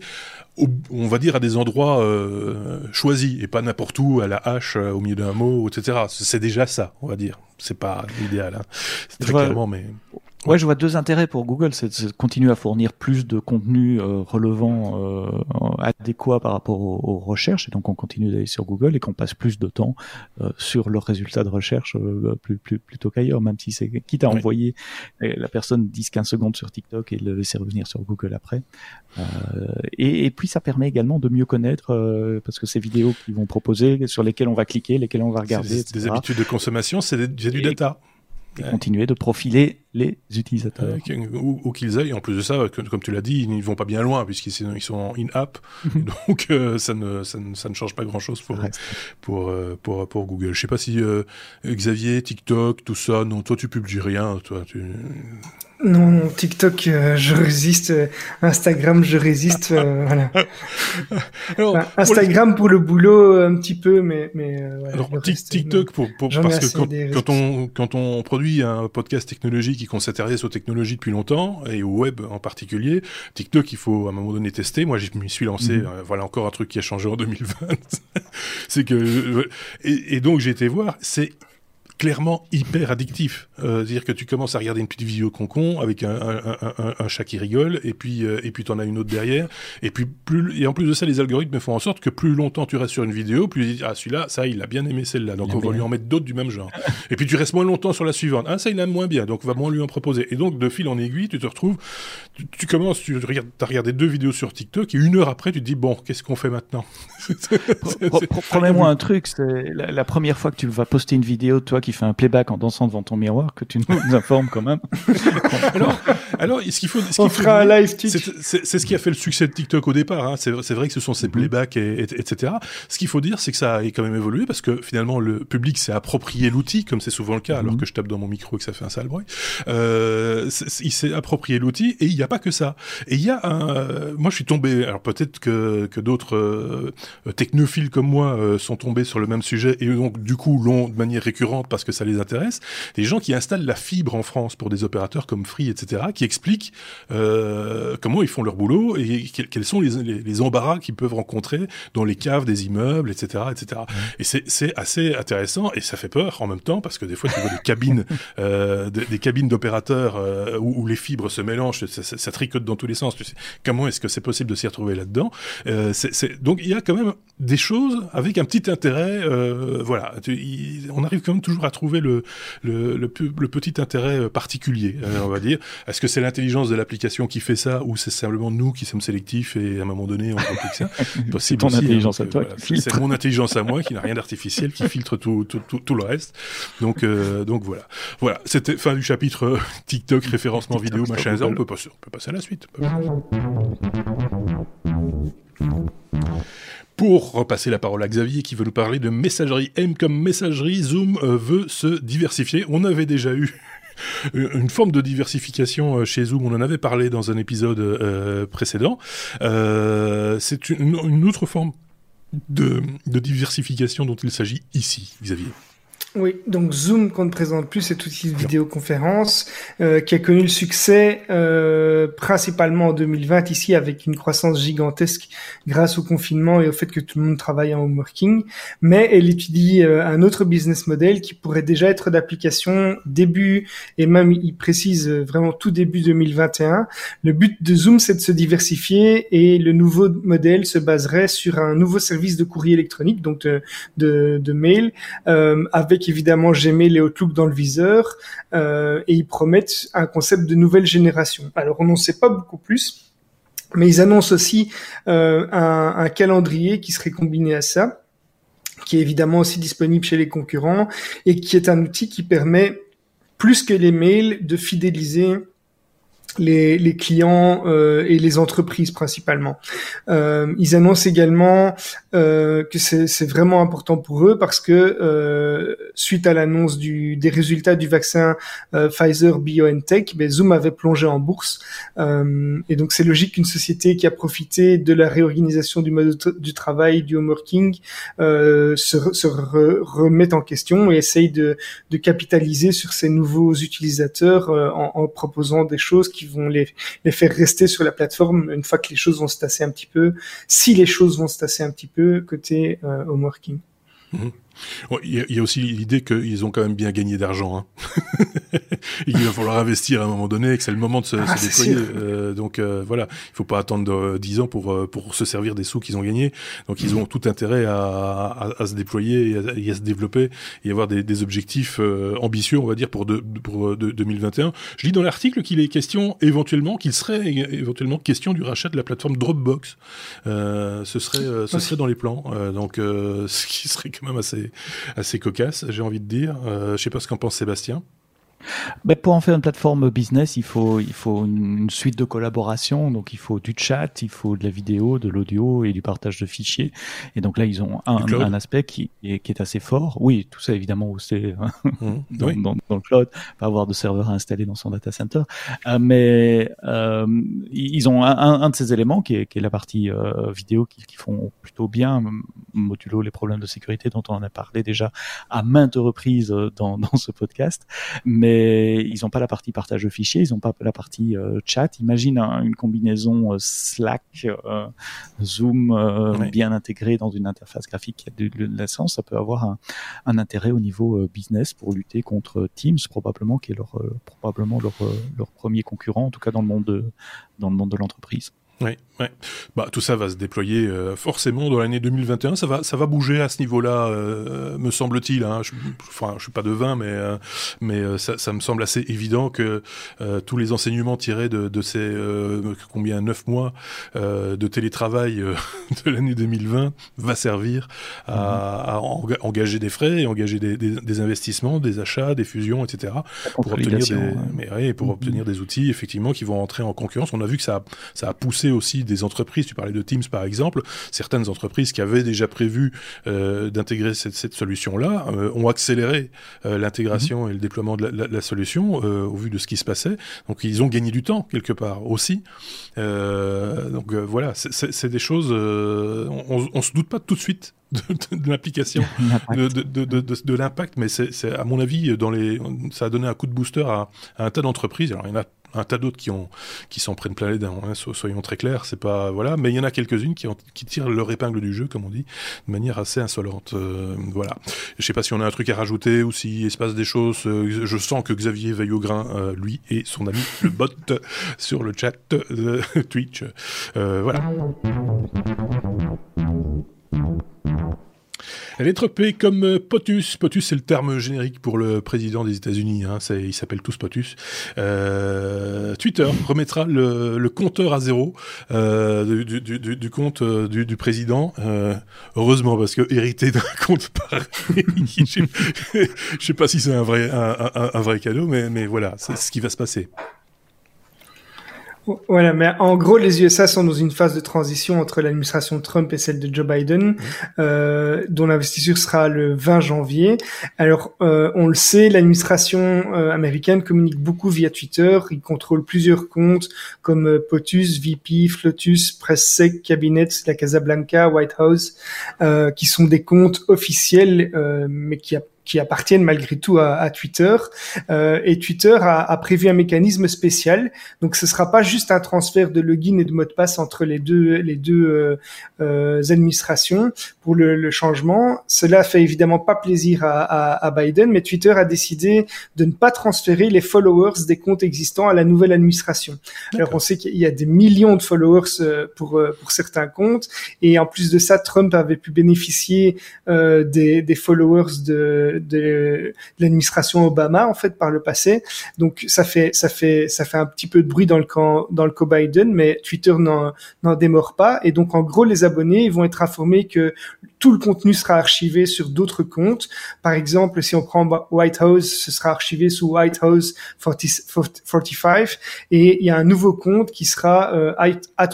on va dire à des endroits euh, choisis et pas n'importe où à la hache euh, au milieu d'un mot etc c'est déjà ça on va dire. C'est pas l'idéal hein. très clairement mais Ouais, je vois deux intérêts pour Google, c'est de continuer à fournir plus de contenu euh, relevant, euh, adéquat par rapport aux, recherches, et donc on continue d'aller sur Google et qu'on passe plus de temps euh, sur leurs résultats de recherche euh, plus, plus, plutôt qu'ailleurs, même si c'est quitte à envoyer la personne 10-15 secondes sur TikTok et le laisser revenir sur Google après. Euh, et, et, puis ça permet également de mieux connaître, parce que ces vidéos qu'ils vont proposer, sur lesquelles on va cliquer, lesquelles on va regarder, des, des habitudes de consommation, c'est du data et continuer de profiler les utilisateurs. où, qu'ils aillent. En plus de ça, comme tu l'as dit, ils ne vont pas bien loin puisqu'ils sont, ils sont in-app. donc euh, ça, ne, ça, ne, ça, ne, change pas grand-chose pour, pour, euh, pour, pour, Google. Je sais pas si euh, Xavier, TikTok, tout ça, non, toi tu publies rien. Toi, tu... Non, TikTok, euh, je résiste. Euh, Instagram, je résiste. Euh, [laughs] voilà. Alors, Instagram pour, le boulot un petit peu, mais mais. Alors, TikTok pour, pour parce que quand, quand, on quand on produit un podcast technologique et qu'on s'intéresse aux technologies depuis longtemps et au web en particulier, TikTok, il faut à un moment donné tester. Moi, je m'y suis lancé. Mhm. voilà encore un truc qui a changé en [laughs] 2020. c'est que et, et donc j'ai été voir. C'est clairement hyper addictif. Euh, C'est-à-dire que tu commences à regarder une petite vidéo concon avec un, un, un, un, chat qui rigole, et puis euh, et puis t'en as une autre derrière, et puis plus et en plus de ça, les algorithmes font en sorte que plus longtemps tu restes sur une vidéo, plus ah celui-là, ça il a bien aimé celle-là, donc on va lui en mettre d'autres du même genre. et puis tu restes moins longtemps sur la suivante, ah ça il aime moins bien, donc on va moins lui en proposer. Et donc de fil en aiguille, tu te retrouves, tu, commences, tu regardes, as regardé deux vidéos sur TikTok, et une heure après tu te dis bon, qu'est-ce qu'on fait maintenant? [laughs] Promets-moi un truc, c'est la, la première fois que tu vas poster une vidéo, toi qui fais un playback en dansant devant ton miroir, que tu nous [laughs] informes quand même. [laughs] alors, alors, ce qu'il faut, ce qu'il fera un live C'est ce qui a fait le succès de TikTok au départ. Hein. C'est vrai que ce sont ces mhm. playbacks, et, etc. Ce qu'il faut dire, c'est que ça a quand même évolué parce que finalement le public s'est approprié l'outil, comme c'est souvent le cas, alors mhm. que je tape dans mon micro et que ça fait un sale bruit. Euh, il s'est approprié l'outil et il n'y a pas que ça. Et il y a un, euh, moi je suis tombé, alors peut-être que, que d'autres euh, technophiles comme moi sont tombés sur le même sujet et donc du coup l'ont de manière récurrente parce que ça les intéresse. Des gens qui installent la fibre en France pour des opérateurs comme Free, etc., qui expliquent euh, comment ils font leur boulot et quels sont les, les, les embarras qu'ils peuvent rencontrer dans les caves des immeubles, etc., etc. Et c'est assez intéressant et ça fait peur en même temps parce que des fois tu vois des cabines, [laughs] euh, des, des, cabines d'opérateurs euh, où, où, les fibres se mélangent, ça, ça, ça, tricote dans tous les sens. Tu sais, comment est-ce que c'est possible de s'y retrouver là-dedans? Donc il y a quand même des choses avec un petit intérêt. Voilà, tu, on arrive quand même toujours à trouver le, le, le, le petit intérêt euh, particulier, euh, on va dire. Est-ce que c'est l'intelligence de l'application qui fait ça ou c'est simplement nous qui sommes sélectifs et à un moment donné on complique ça [laughs] C'est ton aussi, hein, intelligence à toi. Voilà, c'est mon intelligence à moi qui n'a rien d'artificiel, qui filtre tout, tout, tout, tout, le reste. Donc, euh, donc voilà. Voilà, c'était fin du chapitre euh, TikTok, référencement vidéo, machin. On peut, passer, on peut passer à la suite. Pour repasser la parole à Xavier qui veut nous parler de messagerie M comme messagerie, Zoom euh, veut se diversifier. On avait déjà eu [laughs] une forme de diversification chez Zoom. On en avait parlé dans un épisode précédent. c'est une, autre forme de diversification dont il s'agit ici, Xavier. Oui, donc Zoom qu'on ne présente plus, cet outil de vidéoconférence euh, qui a connu le succès euh, principalement en 2020 ici avec une croissance gigantesque grâce au confinement et au fait que tout le monde travaille en home working. Mais elle étudie euh, un autre business model qui pourrait déjà être d'application début et même il précise euh, vraiment tout début 2021. Le but de Zoom c'est de se diversifier et le nouveau modèle se baserait sur un nouveau service de courrier électronique donc de, de, de mail euh, avec évidemment Gmail et Outlook dans le viseur, euh, et ils promettent un concept de nouvelle génération. Alors on n'en sait pas beaucoup plus, mais ils annoncent aussi euh, un, calendrier qui serait combiné à ça, qui est évidemment aussi disponible chez les concurrents, et qui est un outil qui permet, plus que les mails, de fidéliser les, les clients euh, et les entreprises principalement. Euh, ils annoncent également euh, que c'est vraiment important pour eux parce que euh, suite à l'annonce des résultats du vaccin euh, Pfizer BioNTech, ben, Zoom avait plongé en bourse euh, et donc c'est logique qu'une société qui a profité de la réorganisation du mode du travail, du home working, se, se remette en question et essaye de, de capitaliser sur ces nouveaux utilisateurs en, en proposant des choses qui vont les, faire rester sur la plateforme une fois que les choses vont se tasser un petit peu, si les choses vont se tasser un petit peu côté euh, home working. Il y, a aussi l'idée qu'ils ont quand même bien gagné d'argent. Hein. [laughs] Il va falloir investir à un moment donné, que c'est le moment de se, ah, déployer. Euh, donc euh, voilà, il faut pas attendre 10 ans pour euh, pour se servir des sous qu'ils ont gagnés. Donc ils ont tout intérêt à, à, à se déployer et à, se développer et avoir des, des objectifs euh, ambitieux, on va dire pour de, pour de, 2021. Je lis dans l'article qu'il est question éventuellement qu'il serait éventuellement question du rachat de la plateforme Dropbox. ce serait ce serait dans les plans. donc [laughs] ce qui serait quand même assez assez, cocasse, j'ai envie de dire. Euh, je sais pas ce qu'en pense Sébastien. Ben pour en faire une plateforme business, il faut, il faut une suite de collaboration. Donc, il faut du chat, il faut de la vidéo, de l'audio et du partage de fichiers. Et donc là, ils ont un, un aspect qui est, qui est, assez fort. Oui, tout ça évidemment c'est hein, mmh. [laughs] dans, dans, dans, le cloud, pas avoir de serveur à installer dans son data center. Euh, mais euh, ils ont un, un, de ces éléments qui est, qui est la partie euh, vidéo qui, qui, font plutôt bien, modulo les problèmes de sécurité dont on en a parlé déjà à maintes reprises euh, dans, [laughs] dans ce podcast. Mais ils n'ont pas la partie partage de fichiers, ils n'ont pas la partie euh, chat. Imagine une combinaison euh, Slack, euh, Zoom bien intégrée dans une interface graphique qui a de, l'essence, ça peut avoir un, un, intérêt au niveau business pour lutter contre Teams probablement qui est leur probablement leur, leur premier concurrent en tout cas dans le monde de, dans le monde de l'entreprise. Oui, ouais. Bah tout ça va se déployer euh, forcément dans l'année 2021. Ça va, ça va bouger à ce niveau-là, euh, me semble-t-il. Hein. Je, enfin, je suis pas devin, mais euh, mais ça, ça, me semble assez évident que tous les enseignements tirés de, de ces combien neuf mois de télétravail [laughs] de l'année 2020 va servir à, à engager des frais, et engager des, des, des, investissements, des achats, des fusions, etc. pour obtenir des, hein. mais, ouais, pour mm-hmm. obtenir des outils effectivement qui vont entrer en concurrence. On a vu que ça, ça a poussé aussi des entreprises, tu parlais de Teams par exemple, certaines entreprises qui avaient déjà prévu euh, d'intégrer cette, cette solution-là euh, ont accéléré euh, l'intégration mhm. et le déploiement de la, la, solution au vu de ce qui se passait. Donc ils ont gagné du temps quelque part aussi. donc voilà, c'est des choses, on, on se doute pas tout de suite [laughs] de, de, l'application, [laughs] de, de, de l'impact, mais c'est à mon avis, dans les, ça a donné un coup de booster à, à un tas d'entreprises. Alors il y en a un tas d'autres qui ont qui s'en prennent plein les dents. Hein, soyons très clairs, c'est pas voilà, mais il y en a quelques-unes qui, tirent leur épingle du jeu, comme on dit, de manière assez insolente. Euh, voilà. Je sais pas si on a un truc à rajouter ou s'il se passe des choses. Euh, je sens que Xavier veille au grain, euh, lui et son ami [laughs] le bot sur le chat Twitch. voilà. Elle est tropée comme euh, POTUS. POTUS, c'est le terme générique pour le président des États-Unis. Hein. Il s'appelle tous POTUS. Euh, Twitter remettra le, compteur à zéro euh, du, compte du, président. Heureusement, parce que hériter d'un [laughs] compte pareil, je ne sais pas si c'est un vrai, cadeau, mais voilà, c'est ce qui va se passer. Voilà, mais en gros, les USA sont dans une phase de transition entre l'administration Trump et celle de Joe Biden, euh, dont l'investiture sera le 20 janvier. Alors, euh, on le sait, l'administration euh, américaine communique beaucoup via Twitter. Il contrôle plusieurs comptes comme euh, POTUS, VP, Flotus, PressSec, Cabinet, la Casablanca, White House, euh, qui sont des comptes officiels, mais qui a qui appartiennent malgré tout à, à Twitter. Euh, et Twitter a, a, prévu un mécanisme spécial. Donc ce sera pas juste un transfert de login et de mot de passe entre les deux les deux euh, euh, administrations pour le, le, changement. Cela fait évidemment pas plaisir à, à, à, Biden, mais Twitter a décidé de ne pas transférer les followers des comptes existants à la nouvelle administration. Alors on sait qu'il y a des millions de followers euh, pour euh, pour certains comptes, et en plus de ça, Trump avait pu bénéficier euh, des, des followers de de, l'administration Obama en fait par le passé. Donc ça fait ça fait ça fait un petit peu de bruit dans le camp dans le camp Biden, mais Twitter n'en n'en démord pas. Et donc en gros les abonnés vont être informés que tout le contenu sera archivé sur d'autres comptes. Par exemple, si on prend White House, ce sera archivé sous White House 45 et il y a un nouveau compte qui sera euh, at, at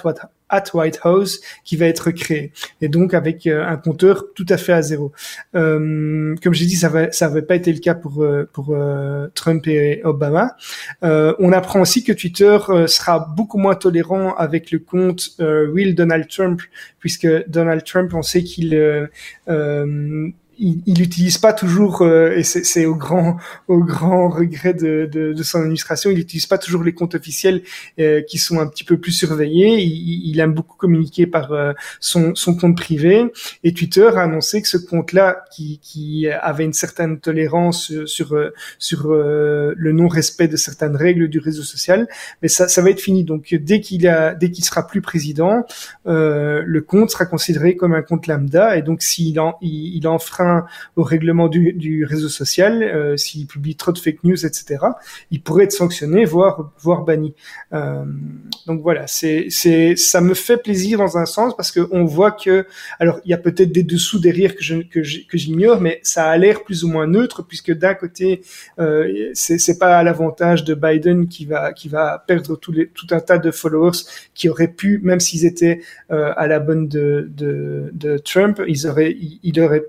White House qui va être créé et donc avec euh, un compteur tout à fait à zéro. Euh, comme j'ai dit, ça va ça n'avait pas été le cas pour euh, pour euh, Trump et Obama. on apprend aussi que Twitter sera beaucoup moins tolérant avec le compte Real Donald Trump puisque Donald Trump, on sait qu'il il n'utilise pas toujours, euh, et c'est au grand, au grand regret de, de, de son administration, il n'utilise pas toujours les comptes officiels euh, qui sont un petit peu plus surveillés. Il, il aime beaucoup communiquer par euh, son, son, compte privé. Et Twitter a annoncé que ce compte-là, qui, qui, avait une certaine tolérance sur, sur le non-respect de certaines règles du réseau social, mais ça, ça va être fini. Donc dès qu'il a, dès qu'il sera plus président, le compte sera considéré comme un compte lambda, et donc s'il en, il, il enfreint au règlement du, réseau social, euh, s'il publie trop de fake news, etc., il pourrait être sanctionné, voire, voire banni. Euh, donc voilà, c'est, c'est, ça me fait plaisir dans un sens parce qu'on voit que, alors il y a peut-être des dessous derrière que, je, que, j'ignore, mais ça a l'air plus ou moins neutre puisque d'un côté, euh, c'est, pas à l'avantage de Biden qui va, qui va perdre tout, un tas de followers qui auraient pu, même s'ils étaient euh, à la bonne de, de, Trump, ils auraient, ils, auraient,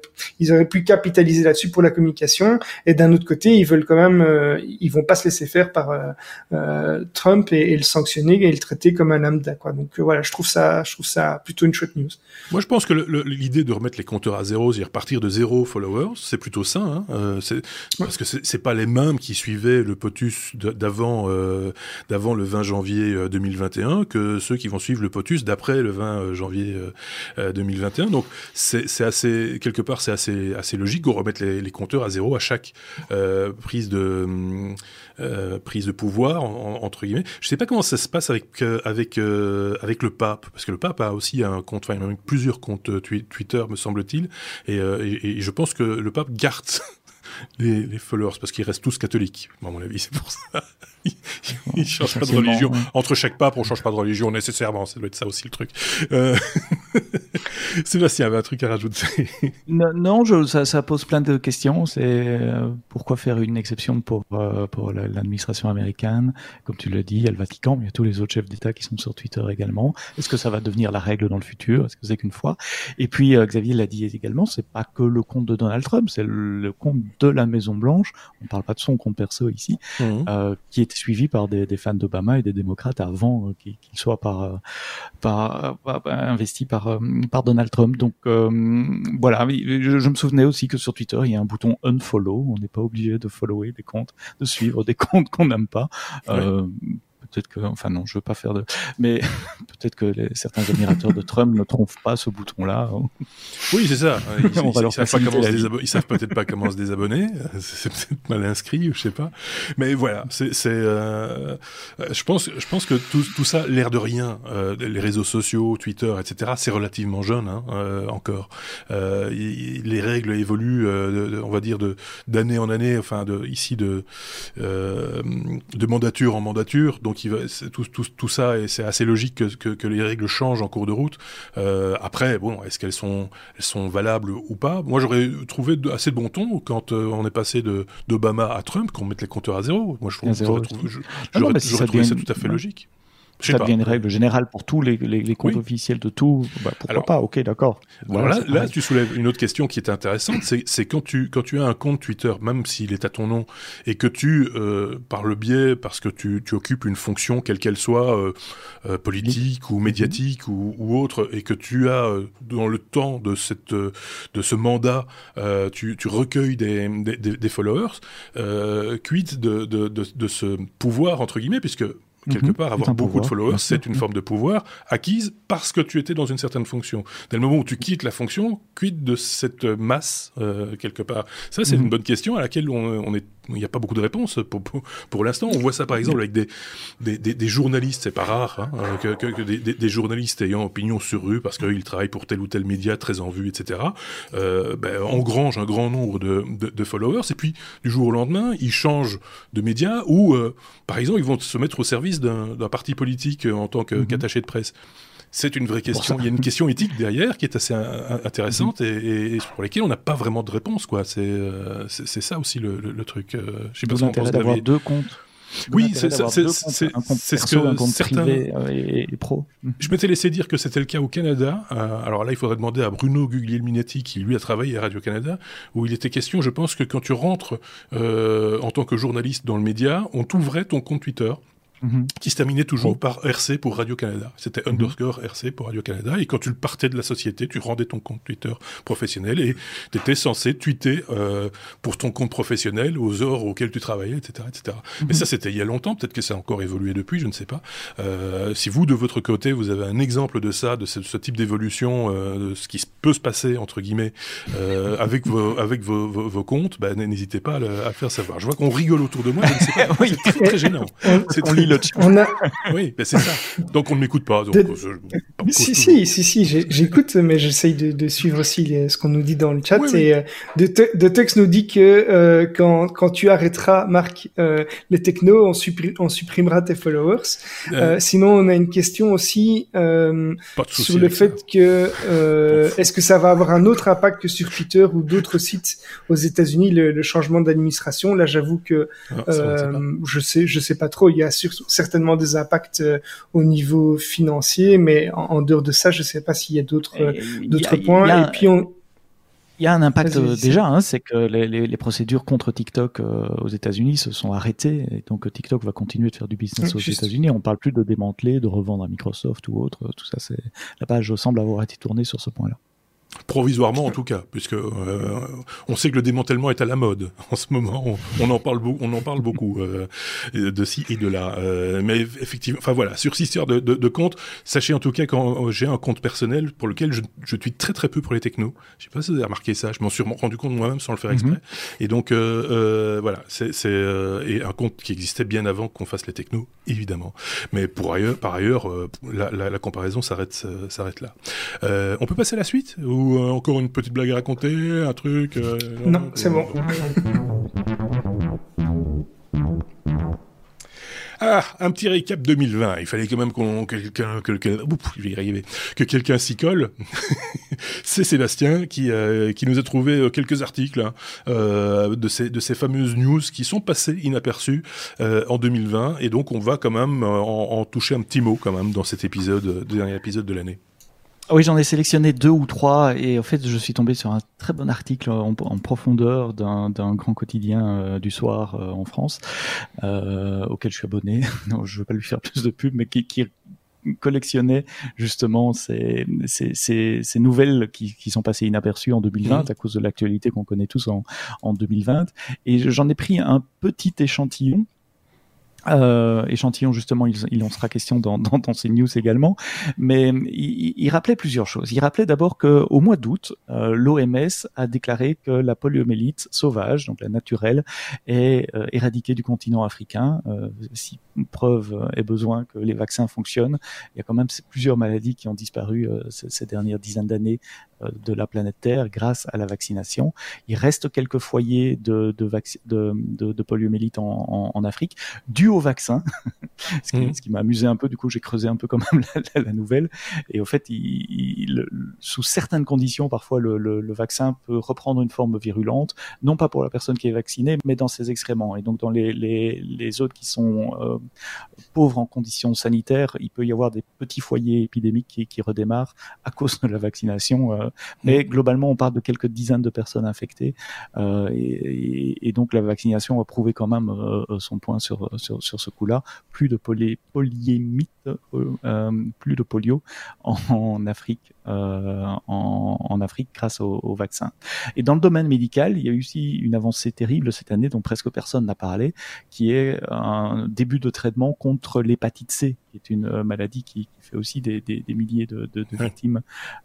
auraient pu capitaliser là-dessus pour la communication. Et d'un autre côté, ils veulent quand même, euh, ils vont pas se laisser faire par euh, euh, Trump et, le sanctionner et le traiter comme un lambda. Quoi. Donc voilà, je trouve ça, je trouve ça plutôt une chouette news. Moi, je pense que l'idée de remettre les compteurs à zéro, c'est-à-dire partir de zéro followers, c'est plutôt sain, hein. parce que c'est pas les mêmes qui suivaient le POTUS d'avant d'avant le 20 janvier 2021 que ceux qui vont suivre le POTUS d'après le 20 janvier 2021. Donc c'est assez quelque part c'est assez assez, logique qu'on remette les, compteurs à zéro à chaque euh, prise de euh, prise de pouvoir entre guillemets. Je sais pas comment ça se passe avec euh, avec avec le pape parce que le pape a aussi un compte, enfin plusieurs comptes Twitter me semble-t-il, et, je pense que le pape garde [laughs] les, les followers parce qu'ils restent tous catholiques. À mon avis, c'est pour ça. Ils, ne changent pas de religion. Entre chaque pape, on change pas de religion nécessairement. Ça doit être ça aussi le truc. Euh... [laughs] Sébastien avait un truc à rajouter? non, non je, ça, ça, pose plein de questions. C'est euh, pourquoi faire une exception pour euh, pour l'administration américaine? Comme tu l'as dit, il y a le Vatican, mais il y a tous les autres chefs d'État qui sont sur Twitter également. Est-ce que ça va devenir la règle dans le futur? Est-ce que c'est qu'une fois? Et puis euh, Xavier l'a dit également, c'est pas que le compte de Donald Trump, c'est le, compte de la Maison Blanche. On parle pas de son compte perso ici, mmh. qui est suivi par des, des fans d'Obama et des démocrates avant euh, qu'il soit par, euh, par, par, investi par, euh, par Donald Trump. Donc voilà, je, je, me souvenais aussi que sur Twitter, il y a un bouton unfollow. On n'est pas obligé de follower des comptes, de suivre des [laughs] comptes qu'on n'aime pas. Euh, peut-être que, enfin non, je veux pas faire de, mais [laughs] peut-être que les, certains admirateurs de Trump ne trouvent pas ce bouton-là. Oui, c'est ça. [laughs] Ils, ils, ils, savent ils peut-être pas comment se désabonner. [laughs] C'est peut-être mal inscrit, je sais pas. Mais voilà, c'est, euh, je pense, je pense que tout, tout ça, l'air de rien, euh, les réseaux sociaux, Twitter, etc., c'est relativement jeune hein, euh, encore. Euh, les règles évoluent, euh, on va dire de d'année en année, enfin de ici de euh, de mandature en mandature. Donc tout, tout, tout, ça, et c'est assez logique que, que, que, les règles changent en cours de route. Euh, après, bon, est-ce qu'elles sont, elles sont valables ou pas? Moi, j'aurais trouvé assez de bon ton quand euh, on est passé d'Obama à Trump, qu'on mette les compteurs à zéro. Moi, je trouve, j'aurais trouvé ça tout à fait logique. Ça devient une règle générale pour tous les, les, comptes officiels de tout. Bah, pourquoi pas? Ok, d'accord. Voilà, là, tu soulèves une autre question qui est intéressante. C'est quand tu quand tu as un compte Twitter, même s'il est à ton nom, et que tu, euh, par le biais, parce que tu, tu occupes une fonction, quelle qu'elle soit, euh, euh, politique ou médiatique ou, ou, autre, et que tu as dans le temps de cette de ce mandat, tu, tu recueilles des, des, des followers, quid de, de, de, de ce pouvoir entre guillemets, puisque quelque mhm. part, avoir beaucoup de followers, c'est une forme de pouvoir acquise parce que tu étais dans une certaine fonction. Dès le moment où tu quittes la fonction, quitte de cette masse, euh, quelque part? Ça, c'est mhm. une bonne question à laquelle on, est il n'y a pas beaucoup de réponses pour, pour, l'instant. On voit ça par exemple avec des, des, des, journalistes, c'est pas rare, hein, que, que, des, des, journalistes ayant opinion sur rue parce qu'ils travaillent pour tel ou tel média très en vue, etc., euh, ben, engrangent un grand nombre de, de, de, followers et puis du jour au lendemain, ils changent de média ou, euh, par exemple, ils vont se mettre au service d'un parti politique en tant mhm. qu'attaché de presse c'est une vraie question. Il y a une question éthique derrière qui est assez intéressante mhm. et, pour laquelle on n'a pas vraiment de réponse. Quoi. C'est, euh, c'est, ça aussi le, le, truc. Euh, je sais pas si d'avoir deux comptes. Oui, c'est ce que un compte certains... privé euh, et, pro. Mhm. Je m'étais laissé dire que c'était le cas au Canada. alors là, il faudrait demander à Bruno Guglielminetti, qui lui a travaillé à Radio Canada, où il était question, je pense que quand tu rentres en tant que journaliste dans le média, on t'ouvrait ton compte Twitter Mhm. qui se terminait toujours oh. par RC pour Radio-Canada. C'était mhm. underscore RC pour Radio-Canada. Et quand tu le partais de la société, tu rendais ton compte Twitter professionnel et tu étais censé tweeter euh, pour ton compte professionnel aux heures auxquelles tu travaillais, etc. etc. Mais mhm. ça, c'était il y a longtemps. Peut-être que ça a encore évolué depuis, je ne sais pas. Euh, si vous, de votre côté, vous avez un exemple de ça, de ce, type d'évolution, euh, de ce qui peut se passer, entre guillemets, avec, vos, [laughs] avec vos, vos, comptes, bah, n'hésitez pas à le, faire savoir. Je vois qu'on rigole autour de moi, je ne sais pas. [laughs] oui. C'est très, gênant. C'est très on a... Oui, ben c'est ça. Donc on ne m'écoute pas. Donc si, si, si, si, j'écoute, mais j'essaye de, de, suivre aussi ce qu'on nous dit dans le chat. et euh, de, de Tex nous dit que euh, quand, quand tu arrêteras, Marc, euh, les technos, on, on, supprimera tes followers. Euh, sinon, on a une question aussi sur le fait que est-ce que ça va avoir un autre impact que sur Twitter ou d'autres sites aux États-Unis le, le, changement d'administration? Là, j'avoue que ah, je sais, je sais pas trop. Il y a sur, certainement des impacts euh, au niveau financier, mais en, dehors de ça, je ne sais pas s'il y a d'autres d'autres points. Et puis on il y a un impact euh, déjà, hein, c'est que les, les, les, procédures contre TikTok euh, aux États-Unis se sont arrêtées, et donc TikTok va continuer de faire du business aux États-Unis. On parle plus de démanteler, de revendre à Microsoft ou autre. Tout ça, c'est la page semble avoir été tournée sur ce point-là. Provisoirement en tout cas, puisque euh, on sait que le démantèlement est à la mode [laughs] en ce moment. On, en parle beaucoup, on en parle beaucoup euh, de ci et de là. Euh, mais effectivement, enfin voilà, sur cette histoire de, de, de compte, sachez en tout cas quand j'ai un compte personnel pour lequel je, je tweete très très peu pour les technos. Je sais pas si vous avez remarqué ça. Je m'en suis rendu compte moi-même sans le faire exprès. Mhm. Et donc voilà, c'est et un compte qui existait bien avant qu'on fasse les technos, évidemment. Mais pour ailleurs, par ailleurs, la, la, la, comparaison s'arrête s'arrête là. on peut passer à la suite ou euh, encore une petite blague à raconter, un truc euh, Non, c'est bon. Ah, un petit récap 2020. Il fallait quand même qu'on quelqu'un que, que quelqu'un s'y colle. [laughs] c'est Sébastien qui euh, qui nous a trouvé quelques articles hein, de ces de ces fameuses news qui sont passées inaperçues en 2020 et donc on va quand même en, en, toucher un petit mot quand même dans cet épisode dernier épisode de l'année. Oui, j'en ai sélectionné deux ou trois et en fait, je suis tombé sur un très bon article en, profondeur d'un grand quotidien euh, du soir euh, en France euh, auquel je suis abonné. [laughs] non, je veux pas lui faire plus de pub, mais qui, qui collectionnait justement ces, ces, ces, ces nouvelles qui, qui, sont passées inaperçues en 2020 mmh. à cause de l'actualité qu'on connaît tous en, en 2020. Et j'en ai pris un petit échantillon euh, échantillon justement, il, il, en sera question dans, dans, dans, ces news également, mais il, il, rappelait plusieurs choses. Il rappelait d'abord qu'au mois d'août, euh, l'OMS a déclaré que la poliomyélite sauvage, donc la naturelle, est euh, éradiquée du continent africain. Euh, si preuve est besoin que les vaccins fonctionnent, il y a quand même plusieurs maladies qui ont disparu ces, ces, dernières dizaines d'années de la planète Terre grâce à la vaccination. Il reste quelques foyers de, de, de, de, poliomyélite en, en, Afrique dû au vaccin, [laughs] ce qui, mmh. qui m'a amusé un peu. Du coup, j'ai creusé un peu quand même [laughs] la, la, nouvelle. Et au fait, il, sous certaines conditions, parfois le, le, le, vaccin peut reprendre une forme virulente, non pas pour la personne qui est vaccinée, mais dans ses excréments. Et donc dans les, les, les autres qui sont euh, pauvres en conditions sanitaires, il peut y avoir des petits foyers épidémiques qui, qui redémarrent à cause de la vaccination. Euh, mais mmh. globalement, on parle de quelques dizaines de personnes infectées. Euh, et, donc la vaccination a prouvé quand même euh, son point sur, sur, sur ce coup-là. Plus de poly, polyémite, euh, plus de polio en Afrique, en, en, Afrique grâce au, au, vaccin. Et dans le domaine médical, il y a eu aussi une avancée terrible cette année dont presque personne n'a parlé, qui est un début de traitement contre l'hépatite C, qui est une maladie qui, qui fait aussi des, des, des milliers de, de, de victimes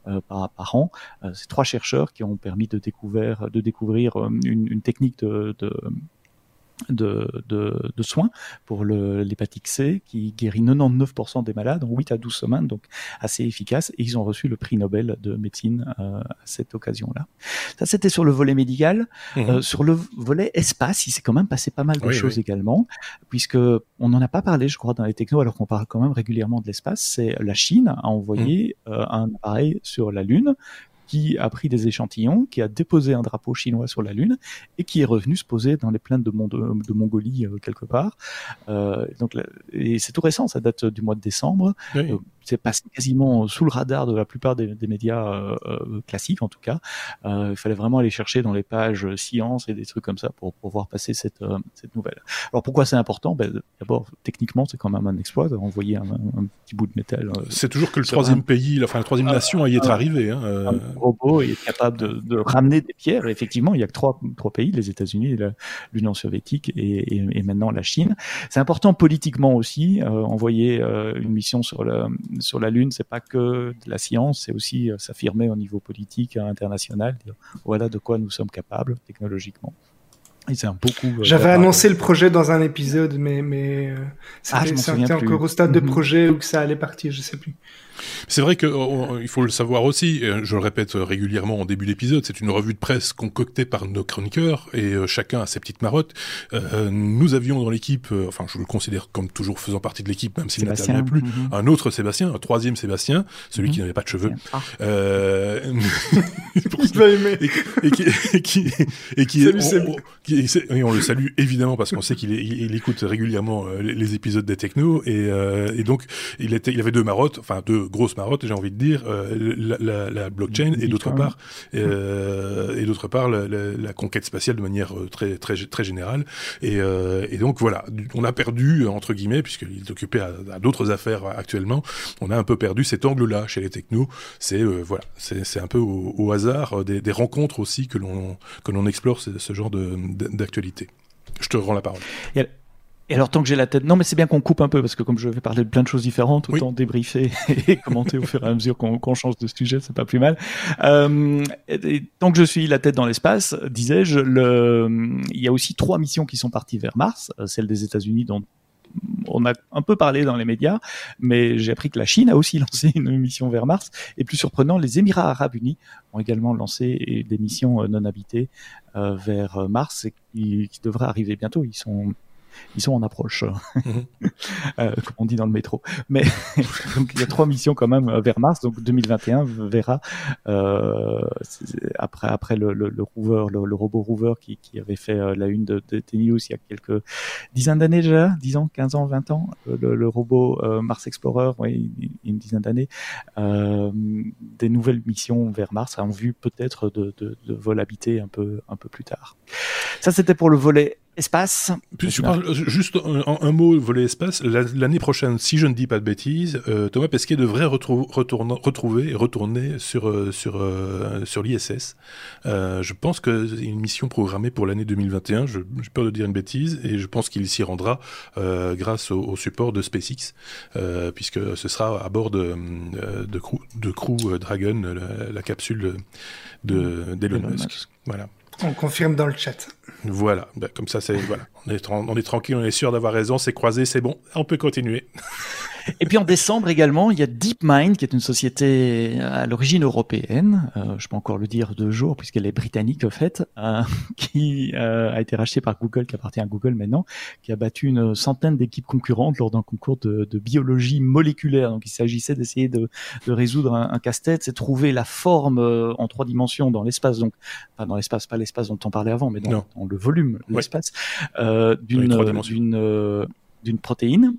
euh, par, par, an. Euh, c'est trois chercheurs qui ont permis de découvrir, de découvrir une, une technique de, de de, de, de, soins pour l'hépatite C qui guérit 99% des malades en 8 à 12 semaines, donc assez efficace. Et ils ont reçu le prix Nobel de médecine euh, à cette occasion-là. Ça, c'était sur le volet médical. Mmh. Euh, sur le volet espace, il s'est quand même passé pas mal de choses également, puisque on n'en a pas parlé, je crois, dans les technos, alors qu'on parle quand même régulièrement de l'espace. C'est la Chine a envoyé mmh. euh, un appareil sur la Lune qui a pris des échantillons, qui a déposé un drapeau chinois sur la Lune et qui est revenu se poser dans les plaines de, de Mongolie euh, quelque part. Euh, donc, et c'est tout récent, ça date du mois de décembre. Oui. Euh, c'est passé quasiment sous le radar de la plupart des, des médias euh, euh classiques en tout cas. Euh, il fallait vraiment aller chercher dans les pages science et des trucs comme ça pour, pour voir passer cette, euh, cette nouvelle. Alors pourquoi c'est important? Ben, D'abord, techniquement, c'est quand même un exploit d'envoyer un, un, petit bout de métal. Euh, c'est toujours que le troisième un... pays, enfin la troisième ah, nation à y être ah, arrivé. Hein, un robot est capable de, de, ramener des pierres. Et effectivement, il y a que trois, trois pays, les États-Unis, l'Union soviétique et, et, et, maintenant la Chine. C'est important politiquement aussi, envoyer une mission sur le sur la Lune, c'est pas que de la science, c'est aussi euh, s'affirmer au niveau politique international. Dire, voilà de quoi nous sommes capables technologiquement. Euh, J'avais annoncé le projet dans un épisode, mais mais euh, ah, c'était encore au stade de mhm. projet où que ça allait partir, je sais plus. C'est vrai qu'il euh, faut le savoir aussi, je le répète régulièrement en début d'épisode, c'est une revue de presse concoctée par nos chroniqueurs et euh, chacun a ses petites marottes. Euh, nous avions dans l'équipe, euh, enfin je le considère comme toujours faisant partie de l'équipe, même s'il n'intervient plus, mm -hmm. un autre Sébastien, un troisième Sébastien, celui mm -hmm. qui n'avait pas de cheveux. Ah. Euh... [laughs] et, et, qui, et qui, et qui, Salut, on, qui et on le salue évidemment parce qu'on sait qu'il il, il écoute régulièrement les, les, épisodes des technos et, et donc il était, il avait deux marottes, enfin deux grosse marotte, j'ai envie de dire, euh, la, la, la, blockchain et d'autre part, euh, et d'autre part la, la, conquête spatiale de manière euh, très très très générale. Et, euh, et donc voilà, on a perdu entre guillemets puisqu'il est occupé à, à d'autres affaires actuellement. On a un peu perdu cet angle-là chez les technos. C'est euh, voilà, c'est un peu au, au hasard des, des, rencontres aussi que l'on que l'on explore ce, ce genre de d'actualité. Je te rends la parole. Et alors, tant que j'ai la tête, non, mais c'est bien qu'on coupe un peu parce que comme je vais parler de plein de choses différentes, autant oui. débriefer [laughs] et commenter au fur et à mesure qu'on qu change de sujet, c'est pas plus mal. Euh, et, tant que je suis la tête dans l'espace, disais-je, le... il y a aussi trois missions qui sont parties vers Mars, euh, celle des États-Unis dont on a un peu parlé dans les médias, mais j'ai appris que la Chine a aussi [laughs] lancé une mission vers Mars. Et plus surprenant, les Émirats arabes unis ont également lancé des missions non habitées euh, vers Mars et qui, qui devraient arriver bientôt. Ils sont ils sont en approche, mhm. [laughs] euh, comme on dit dans le métro. Mais [laughs] donc il y a trois missions quand même vers Mars. Donc 2021 verra euh, après après le, le, le rover, le, le, robot rover qui, qui avait fait euh, la une de, de T-News il y a quelques dizaines d'années déjà, 10 ans, 15 ans, 20 ans, euh, le, le robot euh, Mars Explorer, oui, une dizaine d'années, euh, des nouvelles missions vers Mars en vue peut-être de, de, de vol habité un peu un peu plus tard. Ça c'était pour le volet espace. Je parle juste un, un, mot volet espace. L'année prochaine, si je ne dis pas de bêtises, euh, Thomas Pesquet devrait retrou retrouver et retourner sur euh, sur euh, sur l'ISS. Euh, je pense que c'est une mission programmée pour l'année 2021. J'ai peur de dire une bêtise et je pense qu'il s'y rendra euh, grâce au, au, support de SpaceX, euh, puisque ce sera à bord de de Crew, de Crew Dragon, la, la capsule de d'Elon Musk. Musk. Voilà. On confirme dans le chat. Voilà, ben, comme ça, c'est voilà. On est, on est tranquille, on est sûr d'avoir raison, c'est croisé, c'est bon, on peut continuer. Et puis en décembre également, il y a DeepMind, qui est une société à l'origine européenne, euh, je peux encore le dire deux jours puisqu'elle est britannique au fait, euh, [laughs] qui euh, a été rachetée par Google, qui appartient à Google maintenant, qui a battu une centaine d'équipes concurrentes lors d'un concours de, de, biologie moléculaire. Donc il s'agissait d'essayer de, de, résoudre un, un casse-tête, c'est trouver la forme euh, en trois dimensions dans l'espace, donc pas dans l'espace, pas l'espace dont on parlait avant, mais dans, dans le volume, l'espace, euh, d'une d'une d'une protéine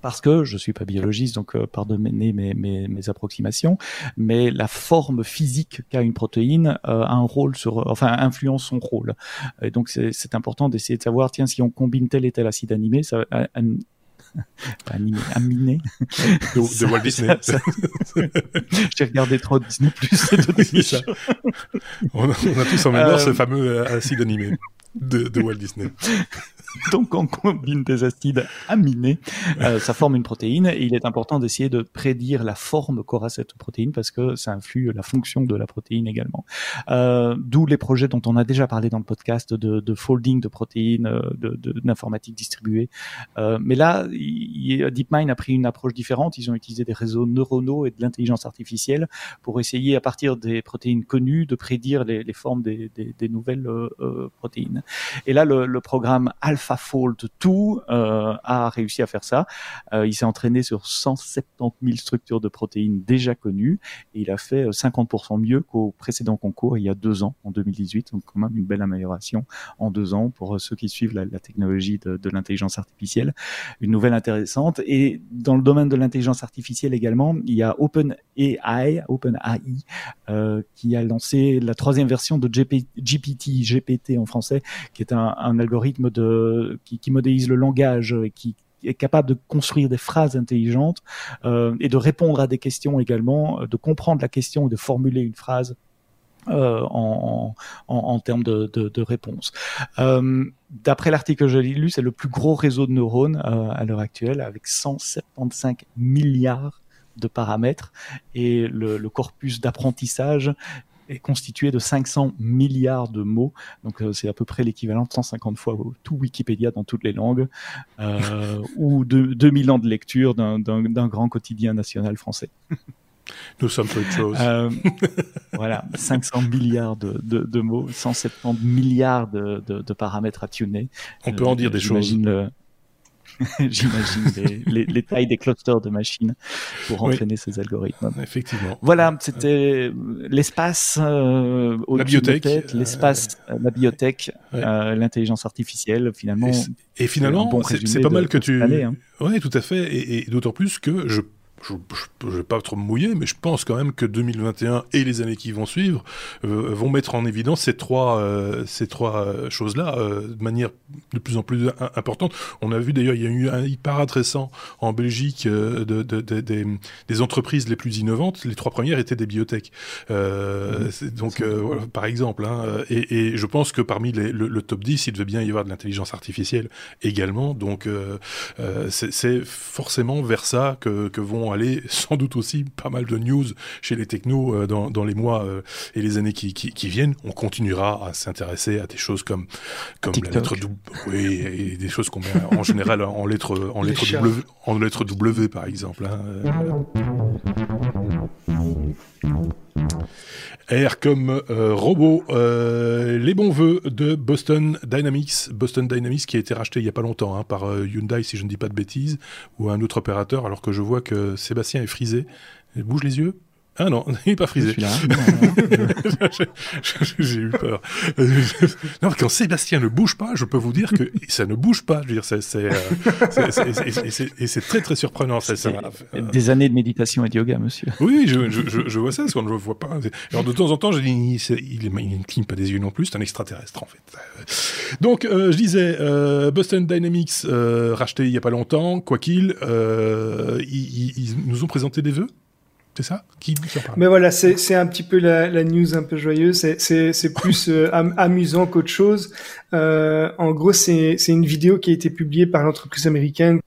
parce que je suis pas biologiste, donc euh, pardonnez mes, mes, mes, approximations, mais la forme physique qu'a une protéine euh, a un rôle sur, enfin influence son rôle. Et donc c'est important d'essayer de savoir, tiens, si on combine tel et tel acide animé, ça, un, [laughs] animé, aminé. De, de Walt Disney. [laughs] J'ai regardé trop Disney Plus. [laughs] on, a, on a tous en mémoire euh, ce fameux acide animé de, de Walt Disney. [laughs] Donc on combine des acides aminés, euh, ça forme une protéine et il est important d'essayer de prédire la forme qu'aura cette protéine parce que ça influe la fonction de la protéine également. Euh, D'où les projets dont on a déjà parlé dans le podcast de, de folding de protéines, euh, d'informatique de, distribuée. Euh, mais là, DeepMind a pris une approche différente. Ils ont utilisé des réseaux neuronaux et de l'intelligence artificielle pour essayer à partir des protéines connues de prédire les, les formes des, des, des nouvelles euh, euh, protéines. Et là, le, le programme Alpha AlphaFold 2 euh, a réussi à faire ça. Euh, il s'est entraîné sur 170 000 structures de protéines déjà connues et il a fait 50% euh, mieux qu'au précédent concours il y a deux ans, en 2018. Donc quand même une belle amélioration en deux ans pour ceux qui suivent la, technologie de, l'intelligence artificielle. Une nouvelle intéressante. Et dans le domaine de l'intelligence artificielle également, il y a OpenAI, OpenAI euh, qui a lancé la troisième version de GPT, GPT en français, qui est un algorithme de qui, qui modélise le langage et qui est capable de construire des phrases intelligentes euh, et de répondre à des questions également, euh, de comprendre la question et de formuler une phrase euh, en, termes de, de, réponse. Euh, D'après l'article que j'ai lu, c'est le plus gros réseau de neurones euh, à l'heure actuelle, avec 175 milliards de paramètres et le corpus d'apprentissage est constitué de 500 milliards de mots. Donc euh, c'est à peu près l'équivalent de 150 fois tout Wikipédia dans toutes les langues, euh, ou de, 2000 ans de lecture d'un grand quotidien national français. Nous sommes peu de choses. Euh, voilà, 500 milliards de, de, de, mots, 170 milliards de, de, paramètres à tuner. On peut en dire des choses. Le, [laughs] j'imagine, les, les, les, tailles des clusters de machines pour entraîner ces algorithmes. Effectivement. Voilà, c'était l'espace, euh, la biotech, l'espace, euh, la biotech, euh, l'intelligence artificielle, finalement. Et, et finalement, c'est pas mal que tu. Hein. Oui, tout à fait, et, et d'autant plus que je je ne vais pas trop me mouiller, mais je pense quand même que 2021 et les années qui vont suivre euh, vont mettre en évidence ces trois, euh, ces trois euh, choses-là euh, de manière de plus en plus importante. On a vu d'ailleurs, il y a eu un hyper récent en Belgique de, de, de, des, des, entreprises les plus innovantes. Les trois premières étaient des biotech. Mmh. Donc, voilà, par exemple, hein, et, et, je pense que parmi les, le, le, top 10, il devait bien y avoir de l'intelligence artificielle également. Donc, c'est forcément vers ça que, que vont aller [laughs] sans doute aussi pas mal de news chez les technos euh, dans, dans, les mois euh, et les années qui, qui, qui, viennent. On continuera à s'intéresser à des choses comme, comme la lettre W, oui, et des choses qu'on met en général en lettres en lettre W, en lettre W par exemple. Hein. R comme euh, robot, euh, les bons voeux de Boston Dynamics, Boston Dynamics qui a été racheté il y a pas longtemps hein, par euh, Hyundai si je ne dis pas de bêtises, ou un autre opérateur, alors que je vois que Sébastien est frisé. Bouge les yeux ah non, [laughs] il n'est pas frisé. [laughs] J'ai eu peur. non, quand Sébastien ne bouge pas, je peux vous dire que ça ne bouge pas. Je veux dire, c'est, c'est, et c'est très très surprenant. C'est, ça, des années de méditation et de yoga, monsieur. Oui, je, je, je, vois ça, parce qu'on ne le voit pas. Alors de temps en temps, je dis, il, il, ne cligne pas des yeux non plus, c'est un extraterrestre en fait. Donc, euh, je disais, euh, Boston Dynamics, euh, racheté il n'y a pas longtemps, quoi qu'il, euh, ils, ils nous ont présenté des vœux? C'est ça Mais voilà, c'est un petit peu la, la, news un peu joyeuse. C'est plus euh, amusant qu'autre chose. Euh, en gros, c'est une vidéo qui a été publiée par l'entreprise américaine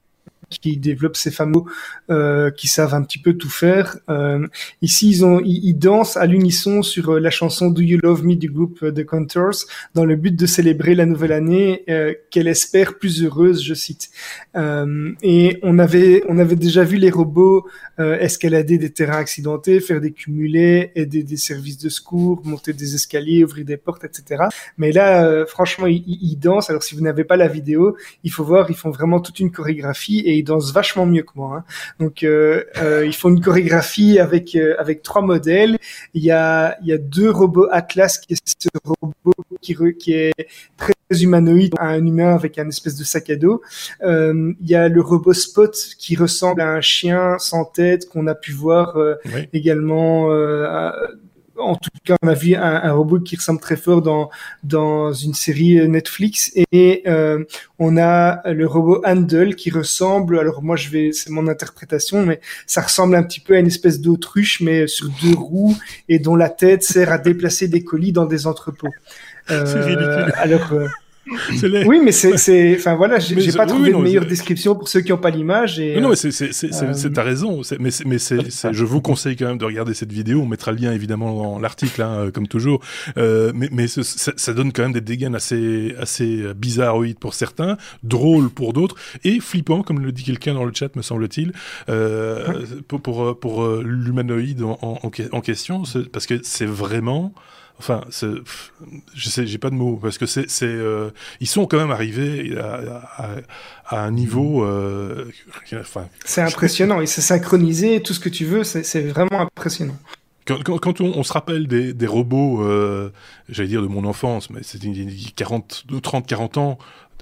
qui développent ces fameux euh, qui savent un petit peu tout faire. Euh, ici, ils ont ils, dansent à l'unisson sur euh, la chanson Do You Love Me du groupe euh, The Contours dans le but de célébrer la nouvelle année qu'elle espère plus heureuse, je cite. et on avait on avait déjà vu les robots escalader des terrains accidentés, faire des cumulés, aider des services de secours, monter des escaliers, ouvrir des portes, etc. Mais là, franchement, ils, ils dansent. Alors si vous n'avez pas la vidéo, il faut voir, ils font vraiment toute une chorégraphie et ils dansent vachement mieux que moi. Hein. Donc euh, euh, ils font une chorégraphie avec euh, avec trois modèles. Il y a il y a deux robots Atlas qui est ce robot qui qui est très humanoïde, un humain avec un espèce de sac à dos. Euh, il y a le robot Spot qui ressemble à un chien sans tête qu'on a pu voir euh, également euh, en tout cas, on a vu un, un, robot qui ressemble très fort dans dans une série Netflix et euh, on a le robot Handle qui ressemble. Alors moi, je vais, c'est mon interprétation, mais ça ressemble un petit peu à une espèce d'autruche, mais sur deux roues et dont la tête sert à déplacer des colis dans des entrepôts. [laughs] Euh. Alors [laughs] euh, oui, mais c'est, c'est, enfin voilà, j'ai pas trouvé de meilleure description pour ceux qui n'ont pas l'image. Et, non, mais c'est, c'est, c'est, euh... t'as raison. Mais, mais [laughs] c'est, je vous conseille quand même de regarder cette vidéo. On mettra le lien évidemment dans l'article, hein, comme toujours. Euh, mais, mais ça, ça, donne quand même des dégâts assez, assez bizarroïdes pour certains, drôles pour d'autres, et flippant, comme le dit quelqu'un dans le chat, me semble-t-il, euh, pour, pour, pour l'humanoïde en, en, en question, parce que c'est vraiment Enfin, je sais, j'ai pas de mots parce que c'est, c'est, euh, ils sont quand même arrivés à, à, un niveau. Euh, enfin, c'est impressionnant. Il s'est synchronisé, tout ce que tu veux, c'est, vraiment impressionnant. Quand, quand, quand on, on, se rappelle des, des robots, euh, j'allais dire de mon enfance, mais c'était 40, 30, 40 ans,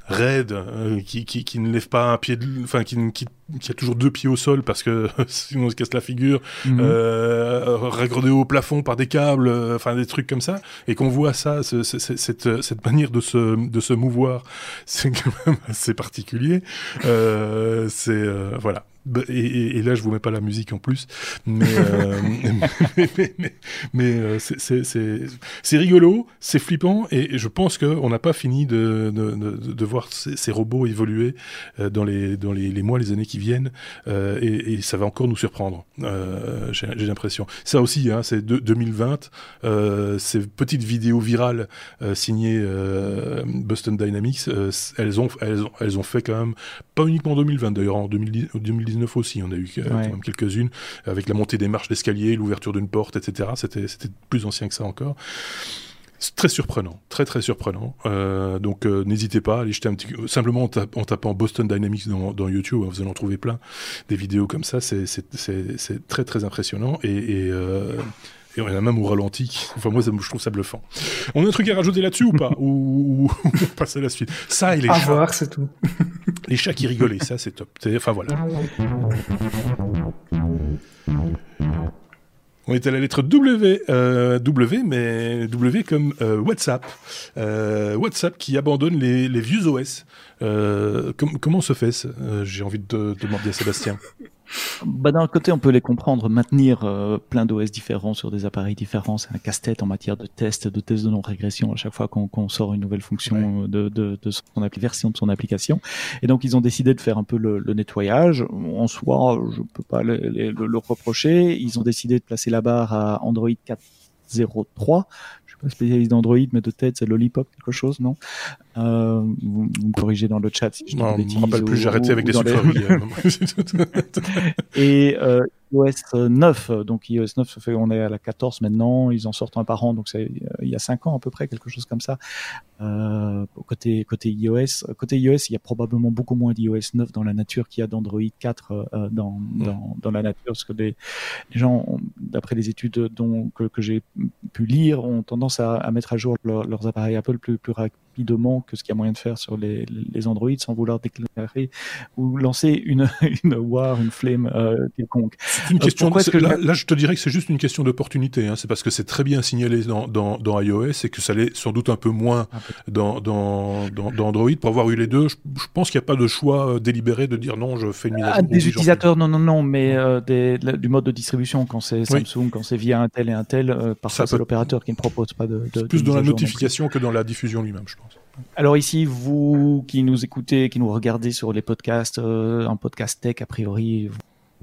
raide, euh, qui, qui, qui, ne lève pas un pied, de, enfin qui, qui, qui, a toujours deux pieds au sol parce que [laughs] sinon on se casse la figure, mm -hmm. au plafond par des câbles, euh, enfin des trucs comme ça, et qu'on voit ça, ce, cette, cette manière de se, de se mouvoir, [laughs] c'est quand même assez particulier. Euh, c'est voilà. Bah, et, et, là, je vous mets pas la musique en plus, mais euh, [laughs] mais, mais, mais c'est rigolo, c'est flippant, et, je pense qu'on n'a pas fini de, de, de, de voir ces, ces, robots évoluer euh, dans les dans les, les, mois, les années qui viennent, euh, et, ça va encore nous surprendre. Euh, J'ai l'impression. Ça aussi, hein, c'est 2020, ces petites vidéos virales signées Boston Dynamics, elles ont elles ont elles ont fait quand même pas uniquement en 2020 d'ailleurs, en 2010 aussi, on a eu euh, quelques-unes, avec la montée des marches d'escalier, l'ouverture d'une porte, etc. C'était plus ancien que ça encore. C'est très surprenant, très très surprenant. Euh, donc euh, n'hésitez pas à aller jeter un petit simplement en, tapant Boston Dynamics dans, dans, YouTube, vous allez en trouver plein des vidéos comme ça. C'est très très impressionnant et, et euh, et on a même au ralenti. Enfin, moi, ça, je trouve ça bluffant. On a un truc à rajouter là-dessus ou pas [laughs] ou, on passe à la suite Ça et les à chats. voir, c'est tout. [laughs] les chats qui rigolaient, ça, c'est top. Enfin, voilà. On est à la lettre W, euh, W, mais W comme euh, WhatsApp. Euh, WhatsApp qui abandonne les, les vieux OS. Com comment se fait euh, J'ai envie de demander à Sébastien. Bah, D'un côté, on peut les comprendre. Maintenir euh, plein d'OS différents sur des appareils différents, c'est un casse-tête en matière de tests, de tests de non-régression à chaque fois qu'on qu sort une nouvelle fonction ouais. de, de, de, son version de son application. Et donc, ils ont décidé de faire un peu le, le nettoyage. En soi, je peux pas le, le, le reprocher. Ils ont décidé de placer la barre à Android 4.03 spécialiste d'Android, mais de tête, c'est Lollipop, quelque chose, non? Euh, vous, vous, me corrigez dans le chat si je ne me rappelle plus, j'ai arrêté avec des sucreries. [laughs] et euh, iOS 9, donc iOS 9, ça fait, on est à la 14 maintenant, ils en sortent un par an, donc c'est il y a 5 ans à peu près, quelque chose comme ça. Euh, côté côté iOS, côté iOS, il y a probablement beaucoup moins d'iOS 9 dans la nature qu'il y a d'Android 4 euh, dans, mm. dans, dans la nature, parce que les, les gens, d'après les études dont que, j'ai pu lire, ont tendance à, mettre à jour leur, leurs appareils Apple plus plus rapidement que ce qu'il y a moyen de faire sur les, les Android sans vouloir déclarer ou lancer une, [laughs] une war, une flame euh, quelconque. C'est une question. De, que là, je... là, je te dirais que c'est juste une question d'opportunité. Hein. C'est parce que c'est très bien signalé dans, dans, dans iOS et que ça l'est sans doute un peu moins un peu. Dans, dans, dans, Android. Pour avoir eu les deux, je, je pense qu'il n'y a pas de choix euh, délibéré de dire non, je fais une mise à jour. Des utilisateurs, non, non, non, mais euh, des, du mode de distribution quand c'est Samsung, oui. quand c'est via un tel et un tel, euh, parfois c'est l'opérateur qui ne propose pas de. de plus dans la notification que dans la diffusion lui-même, je pense. Alors ici, vous qui nous écoutez, qui nous regardez sur les podcasts, euh, un podcast tech, a priori,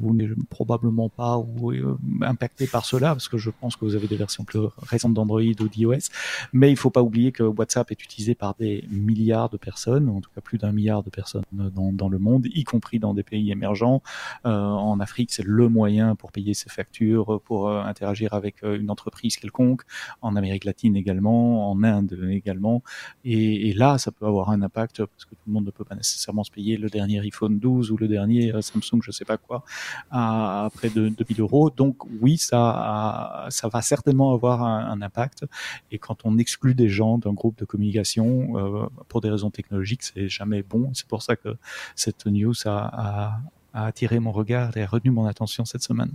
vous n'êtes probablement pas euh, impacté par cela, parce que je pense que vous avez des versions plus récentes d'Android ou d'iOS. Mais il faut pas oublier que WhatsApp est utilisé par des milliards de personnes, en tout cas plus d'un milliard de personnes dans, le monde, y compris dans des pays émergents. Euh, en Afrique, c'est le moyen pour payer ses factures, pour euh, interagir avec une entreprise quelconque. En Amérique latine également, en Inde également. Et, et, là, ça peut avoir un impact parce que tout le monde ne peut pas nécessairement se payer le dernier iPhone 12 ou le dernier Samsung, je sais pas quoi à, près de 2000 euros. Donc oui, ça, ça va certainement avoir un, impact. Et quand on exclut des gens d'un groupe de communication euh, pour des raisons technologiques, c'est jamais bon. C'est pour ça que cette news a, a attiré mon regard et a retenu mon attention cette semaine.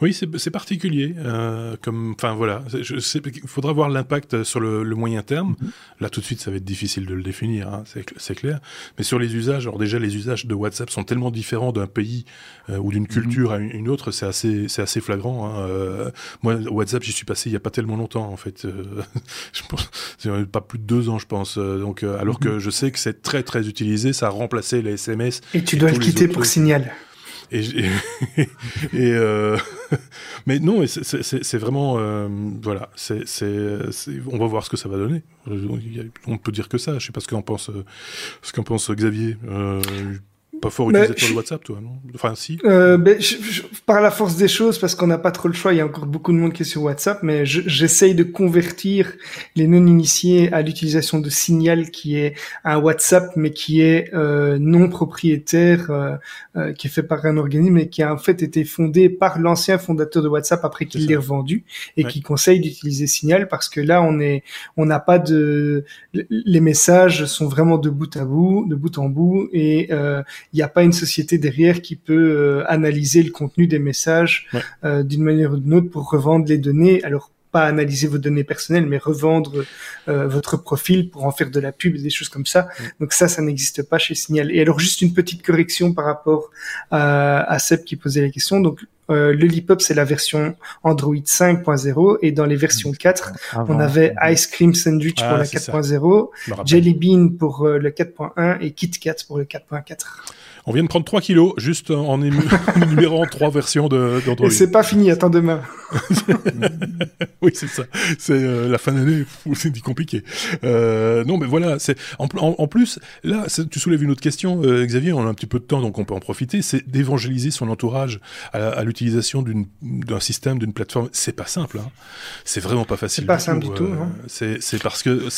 Oui, c'est particulier. Euh, comme, enfin voilà, il faudra voir l'impact sur le, le, moyen terme. Mm-hmm. Là, tout de suite, ça va être difficile de le définir, hein, c'est clair. Mais sur les usages, alors déjà, les usages de WhatsApp sont tellement différents d'un pays euh, ou d'une mm-hmm. culture à une autre, c'est assez, c'est assez flagrant. Hein. Euh, moi, WhatsApp, j'y suis passé il y a pas tellement longtemps, en fait. Euh, [laughs] je pense, pas plus de deux ans, je pense. Donc, euh, alors mm-hmm. que je sais que c'est très très utilisé, ça a remplacé les SMS. Et tu dois le quitter pour Signal. [laughs] Et, euh, [laughs] mais non, c'est vraiment euh, voilà, on va voir ce que ça va donner. On peut dire que ça. Je sais pas ce qu'en pense ce qu'en pense Xavier. Euh, pas fort utilisateur de WhatsApp, toi, non? Enfin, si. Euh, ben, par la force des choses, parce qu'on n'a pas trop le choix, il y a encore beaucoup de monde qui est sur WhatsApp, mais j'essaye de convertir les non-initiés à l'utilisation de Signal, qui est un WhatsApp, mais qui est euh, non propriétaire, euh, euh, qui est fait par un organisme et qui a en fait été fondé par l'ancien fondateur de WhatsApp après qu'il l'ait revendu, et qui conseille d'utiliser Signal, parce que là, on est, on n'a pas de, les messages sont vraiment de bout à bout, de bout en bout, et euh, il n'y a pas une société derrière qui peut euh, analyser le contenu des messages euh, d'une manière ou d'une autre pour revendre les données. Alors pas analyser vos données personnelles, mais revendre euh, votre profil pour en faire de la pub et des choses comme ça. Donc ça, ça n'existe pas chez Signal. Et alors juste une petite correction par rapport à, à Seb qui posait la question. Donc euh, le Lipop, c'est la version Android 5.0 et dans les versions 4, on avait Ice Cream Sandwich pour ah, la 4.0, Jelly Bean pour le 4.1 et KitKat pour le 4.4. On vient de prendre 3 kilos juste en [laughs] énumérant trois versions d'Android. Et c'est pas fini, attends demain. [laughs] oui, c'est ça. C'est euh, la fin d'année, [laughs] c'est compliqué. Euh, non, mais voilà, c'est en, en, plus là, tu soulèves une autre question, euh, Xavier. On a un petit peu de temps, donc on peut en profiter. C'est d'évangéliser son entourage à, à l'utilisation d'un système, d'une plateforme. C'est pas simple. Hein. C'est vraiment pas facile. C'est pas simple du tout. C'est parce que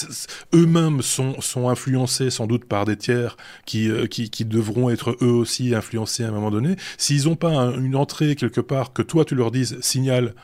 eux-mêmes sont sont influencés sans doute par des tiers qui qui, qui devront être eux aussi influencés à un moment donné. S'ils n'ont pas une entrée quelque part, que toi tu leur dises signal,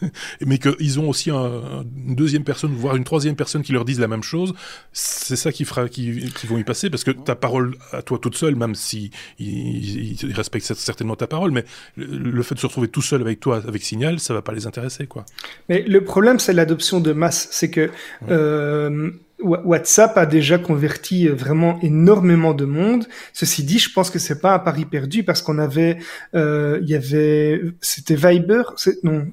[laughs] mais qu'ils ont aussi un, une deuxième personne, voire une troisième personne qui leur dise la même chose, c'est ça qui fera, qui, qui, vont y passer, parce que ta parole à toi toute seule, même si ils, respectent certainement ta parole, mais le, fait de se retrouver tout seul avec toi, avec signal, ça va pas les intéresser, quoi. Mais le problème, c'est l'adoption de masse, c'est que euh, WhatsApp a déjà converti euh, vraiment énormément de monde. Ceci dit, je pense que c'est pas un pari perdu parce qu'on avait, euh, il y avait, c'était Viber, non,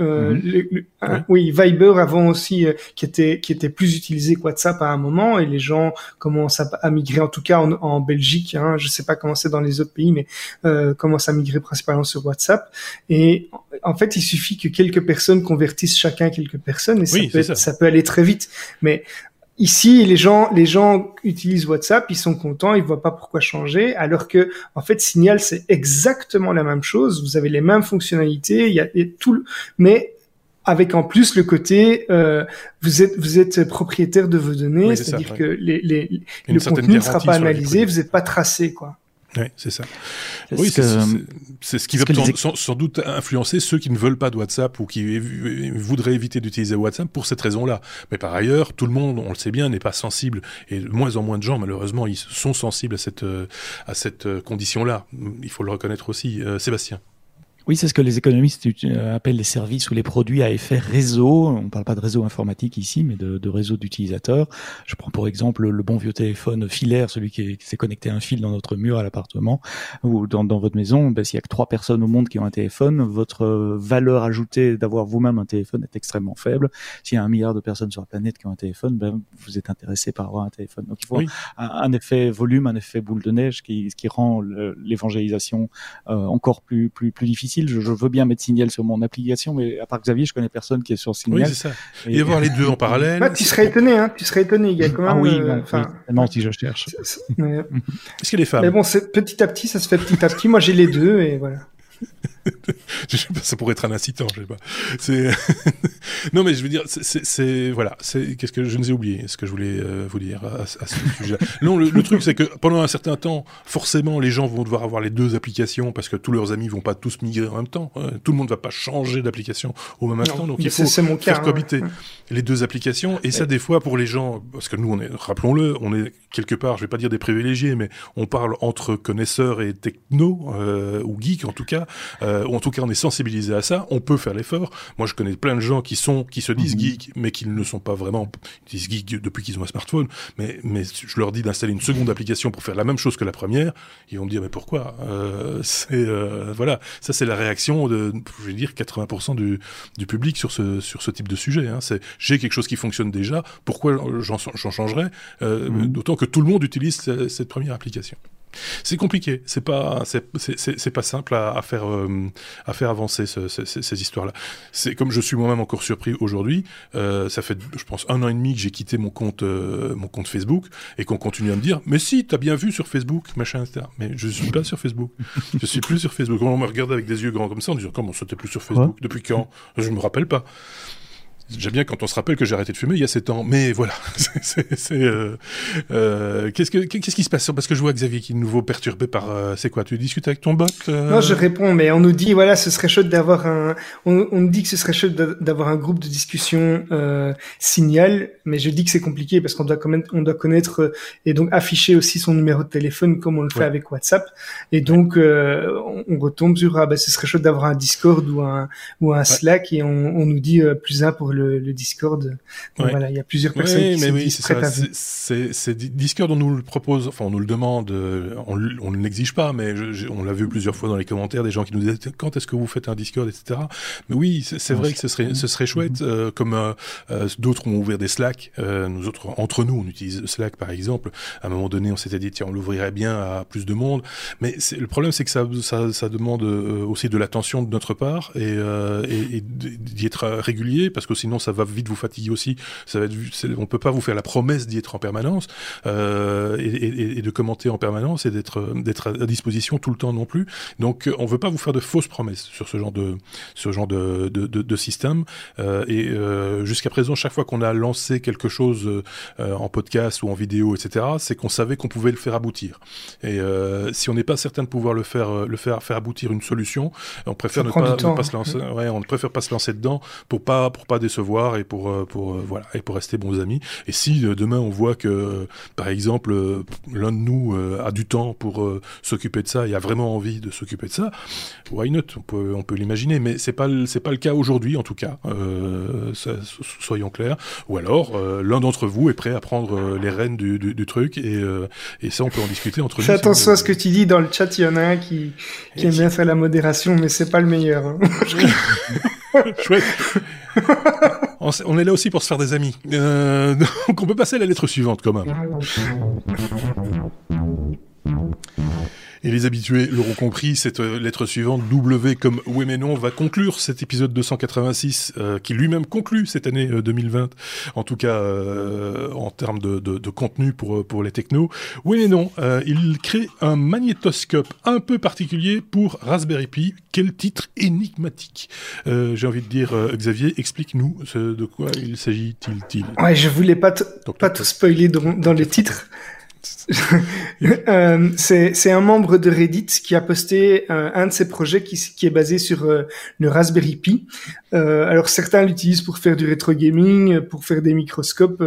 euh, mhm. oui. Viber avant aussi euh, qui était qui était plus utilisé que WhatsApp à un moment et les gens commencent à, migrer en tout cas en, en Belgique hein, je sais pas comment c'est dans les autres pays mais euh, commencent à migrer principalement sur WhatsApp et en fait il suffit que quelques personnes convertissent chacun quelques personnes et ça, peut, ça peut aller très vite mais Ici, les gens, les gens utilisent WhatsApp, ils sont contents, ils voient pas pourquoi changer, alors que en fait, Signal c'est exactement la même chose. Vous avez les mêmes fonctionnalités, il y a, tout, le... mais avec en plus le côté euh, vous êtes vous êtes propriétaire de vos données, c'est-à-dire que les, les, le contenu ne sera pas analysé, vous n'êtes pas tracé, quoi. Oui, c'est ça. Oui, c'est ce qui va sans, doute influencer ceux qui ne veulent pas de WhatsApp ou qui voudraient éviter d'utiliser WhatsApp pour cette raison-là. Mais par ailleurs, tout le monde, on le sait bien, n'est pas sensible et de moins en moins de gens, malheureusement, ils sont sensibles à cette à cette condition-là. Il faut le reconnaître aussi. Euh, Sébastien. Oui, c'est ce que les économistes euh, appellent les services ou les produits à effet réseau. On ne parle pas de réseau informatique ici, mais de, de réseau d'utilisateurs. Je prends pour exemple le bon vieux téléphone filaire, celui qui, s'est connecté à un fil dans notre mur à l'appartement ou dans, dans, votre maison. Ben, S'il y a que trois personnes au monde qui ont un téléphone, votre valeur ajoutée d'avoir vous-même un téléphone est extrêmement faible. S'il y a un milliard de personnes sur la planète qui ont un téléphone, ben, vous êtes intéressé par avoir un téléphone. Donc il faut un, effet volume, un effet boule de neige qui, qui rend l'évangélisation euh, encore plus, plus, plus difficile je, veux bien mettre Signal sur mon application, mais à part Xavier, je connais personne qui est sur Signal. Oui, c'est ça. Et, voir les deux en parallèle. Bah, tu serais étonné, hein. Tu serais étonné. Il y a quand ah même. Ah oui, euh, si je cherche. [laughs] Est-ce qu'il y a des femmes? Mais bon, petit à petit, ça se fait petit à petit. Moi, j'ai les deux et voilà. [laughs] ça pourrait être un incitant, je sais pas. C'est [laughs] non, mais je veux dire, c'est voilà, c'est qu'est-ce que je ne ai oublié, ce que je voulais euh, vous dire à, ce sujet-là. [laughs] Non, le, truc c'est que pendant un certain temps, forcément, les gens vont devoir avoir les deux applications parce que tous leurs amis vont pas tous migrer en même temps. Hein. Tout le monde va pas changer d'application au même instant, donc il faut mon faire cohabiter les deux applications. Et ça, des fois, pour les gens, parce que nous, on est, rappelons-le, on est quelque part, je vais pas dire des privilégiés, mais on parle entre connaisseurs et techno euh, ou geeks en tout cas. Euh, ou en tout cas on est sensibilisé à ça, on peut faire l'effort. Moi je connais plein de gens qui sont qui se disent mhm. geeks mais qui ne sont pas vraiment ils disent geeks depuis qu'ils ont un smartphone, mais mais je leur dis d'installer une seconde application pour faire la même chose que la première, ils vont me dire mais pourquoi? Euh, C'est euh, voilà, ça c'est la réaction de je vais dire 80% du du public sur ce sur ce type de sujet. Hein. C'est j'ai quelque chose qui fonctionne déjà, pourquoi j'en changerais? Euh, mhm. D'autant que tout le monde utilise cette première application. C'est compliqué, c'est pas c'est pas simple à, à faire euh, à faire avancer ce, ce, ces histoires-là. C'est comme je suis moi-même encore surpris aujourd'hui. Euh, ça fait je pense un an et demi que j'ai quitté mon compte euh, mon compte Facebook et qu'on continue à me dire mais si t'as bien vu sur Facebook machin etc. Mais je suis pas sur Facebook. je suis plus sur Facebook. On me regarde avec des yeux grands comme ça en disant comment ça t'es plus sur Facebook? Depuis quand? Je me rappelle pas. J'aime bien quand on se rappelle que j'ai arrêté de fumer il y a 7 ans. Mais voilà, [laughs] c'est euh, euh, qu'est-ce que qu'est-ce qui se passe? Parce que je vois Xavier qui est nouveau perturbé par. Euh, c'est quoi? Tu discutes avec ton bot euh? Non, je réponds, mais on nous dit voilà, ce serait chouette d'avoir un. On, on, nous dit que ce serait chouette d'avoir un groupe de discussion signal, mais je dis que c'est compliqué parce qu'on doit quand même on doit connaître et donc afficher aussi son numéro de téléphone comme on le fait avec WhatsApp. Et donc on, on, retombe sur ah ben ce serait chouette d'avoir un Discord ou un ou un Slack et on, on nous dit plus un pour le, Discord. voilà, il y a plusieurs personnes qui mais oui, c'est C'est Discord, on nous le propose, enfin on nous le demande, euh, on, ne l'exige pas, mais on l'a vu plusieurs fois dans les commentaires, des gens qui nous disent quand est-ce que vous faites un Discord, etc. Mais oui, c'est vrai que ce serait, ce serait chouette, mhm. euh, comme euh, d'autres ont ouvert des Slack, nous autres, entre nous, on utilise Slack par exemple. À un moment donné, on s'était dit tiens, on l'ouvrirait bien à plus de monde, mais le problème c'est que ça, ça, ça demande aussi de l'attention de notre part et, et, et d'y être régulier, parce que sinon sinon ça va vite vous fatiguer aussi. Ça va être, on peut pas vous faire la promesse d'y être en permanence euh, et, et, de commenter en permanence et d'être d'être à disposition tout le temps non plus. Donc on veut pas vous faire de fausses promesses sur ce genre de ce genre de de, de, de système. Euh, et euh, jusqu'à présent, chaque fois qu'on a lancé quelque chose euh, en podcast ou en vidéo, etc., c'est qu'on savait qu'on pouvait le faire aboutir. Et euh, si on n'est pas certain de pouvoir le faire le faire faire aboutir une solution, on préfère ne pas, ne pas, se lancer. Ouais, on préfère pas se lancer dedans pour pas pour pas décevoir voir et pour euh, pour euh, voilà et pour rester bons amis. Et si euh, demain on voit que par exemple l'un de nous a du temps pour s'occuper de ça et a vraiment envie de s'occuper de ça, why not? On peut on peut l'imaginer, mais c'est pas c'est pas le cas aujourd'hui en tout cas. soyons clairs. Ou alors l'un d'entre vous est prêt à prendre les rênes du, du, truc et et ça on peut en discuter entre nous. Fais attention à ce que tu dis dans le chat. Il y en a un qui qui aime bien faire la modération, mais c'est pas le meilleur. Hein. [laughs] Chouette. [laughs] on est là aussi pour se faire des amis. Euh, [laughs] donc on peut passer à la lettre suivante quand même. Et les habitués l'auront compris, cette euh, lettre suivante, W comme oui mais non, va conclure cet épisode 286 euh, qui lui-même conclut cette année 2020, en tout cas en termes de, de, de, contenu pour, pour les technos. Oui mais non, il crée un magnétoscope un peu particulier pour Raspberry Pi. Quel titre énigmatique J'ai envie de dire, Xavier, explique-nous de quoi il s'agit-il. Ouais, je voulais pas, pas tout spoiler dans, dans le titre. [laughs] euh, c'est un membre de Reddit qui a posté euh, un de ses projets qui, est basé sur euh, le Raspberry Pi. Alors certains l'utilisent pour faire du rétro gaming, pour faire des microscopes,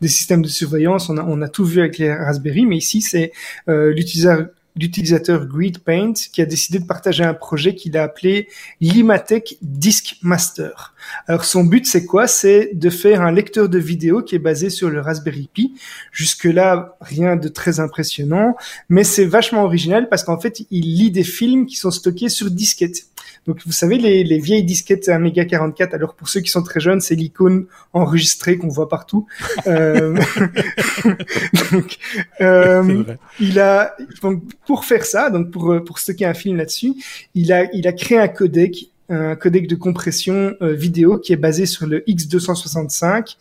des systèmes de surveillance. On a, on a tout vu avec les Raspberry, mais ici c'est l'utilisateur d'utilisateurs GreedPaint qui a décidé de partager un projet qu'il a appelé Limatech Disk Master. Alors son but c'est quoi? C'est de faire un lecteur de vidéo qui est basé sur le Raspberry Pi. Jusque là rien de très impressionnant, mais c'est vachement original parce qu'en fait il lit des films qui sont stockés sur disquette. Donc vous savez les, les vieilles disquettes Amiga 44. Alors pour ceux qui sont très jeunes, c'est l'icône enregistrée qu'on voit partout. [laughs] euh, [laughs] donc euh, il a donc pour faire ça, donc pour pour stocker un film là-dessus, il a il a créé un codec un codec de compression euh, vidéo qui est basé sur le X265.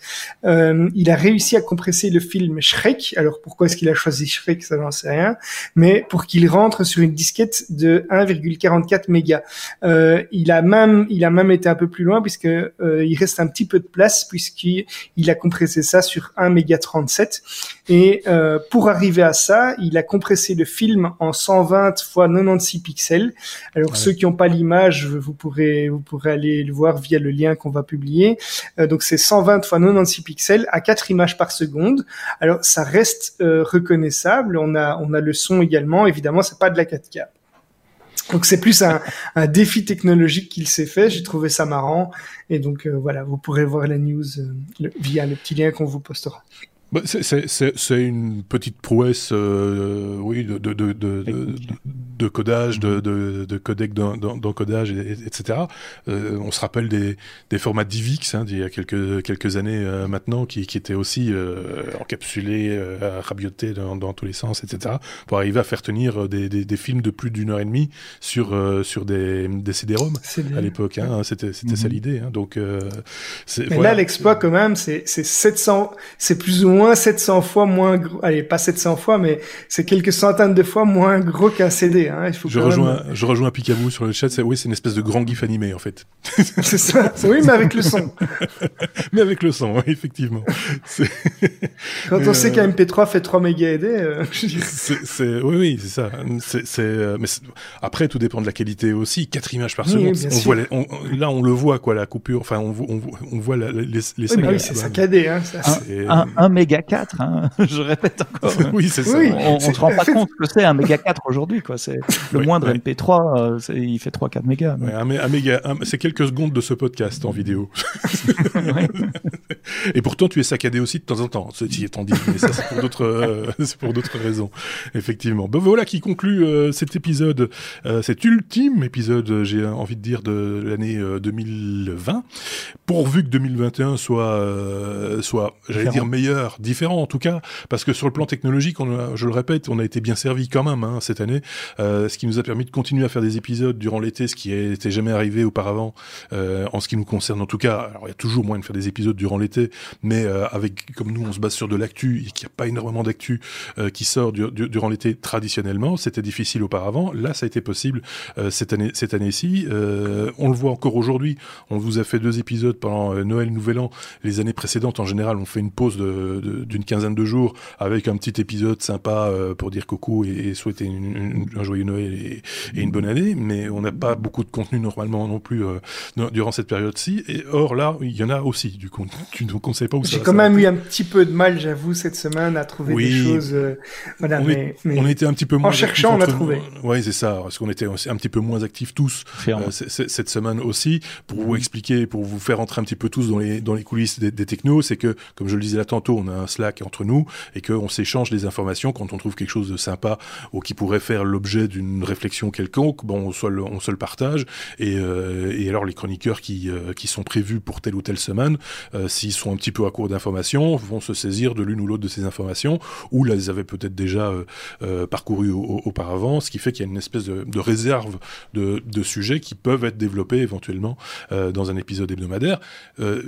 Euh, il a réussi à compresser le film Shrek. Alors pourquoi est-ce qu'il a choisi Shrek? Ça j'en sais rien. Mais pour qu'il rentre sur une disquette de 1,44 mégas. Euh, il a même il a même été un peu plus loin puisque euh, il reste un petit peu de place puisqu'il il a compressé ça sur 1 méga 37. Et euh, pour arriver à ça, il a compressé le film en 120 fois 96 pixels. Alors ouais. ceux qui n'ont pas l'image, vous pourrez vous pourrez aller le voir via le lien qu'on va publier. Euh, donc c'est 120 x 96 pixels à 4 images par seconde. Alors ça reste euh, reconnaissable. On a on a le son également. Évidemment, c'est pas de la 4K. Donc c'est plus [laughs] un, défi technologique qu'il s'est fait. J'ai trouvé ça marrant et donc euh, voilà, vous pourrez voir la news via le petit lien qu'on vous postera. Bah, c'est une petite prouesse, euh, oui, de, de, de, de, codage, de, de, de codec d'encodage, etc. Euh, on se rappelle des, des formats DivX hein, d'il y a quelques, quelques années euh, maintenant, qui, qui étaient aussi euh, encapsulés, euh, rabiotés dans, dans, tous les sens, etc. pour arriver à faire tenir des, des, des films de plus d'une heure et demie sur, euh, sur des, des CD-ROM à l'époque. Hein, C'était c'était mm -hmm. ça l'idée. Hein, donc, Mais voilà. là, l'exploit, quand même, c'est 700, c'est plus ou moins 700 fois moins gros. Allez, pas 700 fois, mais c'est quelques centaines de fois moins gros qu'un CD. Hein. Il faut je, rejoins, même... je rejoins Picaboo sur le chat. Oui, c'est une espèce de grand gif animé, en fait. [laughs] c'est ça. Oui, mais avec le son. [laughs] mais avec le son, oui, effectivement. [laughs] Quand on euh... sait qu'un MP3 fait 3 mégas AD. Euh... c'est, oui, oui, c'est ça. C'est, euh, mais après, tout dépend de la qualité aussi. 4 images par seconde. Oui, on voit les, on, là, on le voit, quoi, la coupure. Enfin, on, on, on voit la, les, les oui, oui, c'est saccadé. Hein, ça. Un, un, un méga 4, hein. [laughs] je répète encore. oui, c'est ça. Oui, on, on se rend pas compte que c'est un méga 4 aujourd'hui, quoi. C'est le oui, moindre ouais. MP3, euh, il fait 3-4 mégas. Ouais, un, un méga, c'est quelques secondes de ce podcast en vidéo. [laughs] Et pourtant, tu es saccadé aussi de temps en temps. Ceci étant dit, mais ça c'est pour d'autres, euh, c'est pour d'autres raisons, effectivement. Ben voilà qui conclut euh, cet épisode, euh, cet ultime épisode, j'ai envie de dire de l'année 2020. Pourvu que 2021 soit, soit, j'allais dire meilleur, différent en tout cas, parce que sur le plan technologique, on a, je le répète, on a été bien servi quand même hein, cette année, euh, ce qui nous a permis de continuer à faire des épisodes durant l'été, ce qui n'était jamais arrivé auparavant euh, en ce qui nous concerne en tout cas. Alors il y a toujours moyen de faire des épisodes durant l'été, mais euh, avec comme nous on se base sur de l'actu et qu'il n'y a pas énormément d'actu qui sort du, du, durant l'été traditionnellement, c'était difficile auparavant. Là ça a été possible cette année cette année-ci. on le voit encore aujourd'hui. On vous a fait deux épisodes pendant Noël, Nouvel An. Les années précédentes en général on fait une pause d'une quinzaine de jours avec un petit épisode sympa pour dire coucou et, et souhaiter une, une, un joyeux Noël et, et, une bonne année, mais on n'a pas beaucoup de contenu normalement non plus euh, durant cette période-ci. Et or là, il y en a aussi du contenu, [laughs] donc on ne sait pas où ça J'ai quand même eu un petit peu de mal, j'avoue, cette semaine à trouver oui, des choses. Euh, voilà, on, mais, est, mais on était un petit peu moins en cherchant, on a trouvé. Oui, c'est ça, parce qu'on était un petit peu moins actifs tous euh, cette semaine aussi pour vous expliquer, pour vous faire entrer un petit peu tous dans les dans les coulisses des, des technos. C'est que, comme je le disais là tantôt, on a un Slack entre nous et qu'on s'échange des informations quand on trouve quelque chose de sympa ou qui pourrait faire l'objet d'une réflexion quelconque, bon, on se le, partage. Et, euh, et alors les chroniqueurs qui, euh, qui sont prévus pour telle ou telle semaine, euh, s'ils sont un petit peu à court d'informations, vont se saisir de l'une ou l'autre de ces informations, ou les avaient peut-être déjà parcourues auparavant, ce qui fait qu'il y a une espèce de, de réserve de, de, sujets qui peuvent être développés éventuellement dans un épisode hebdomadaire.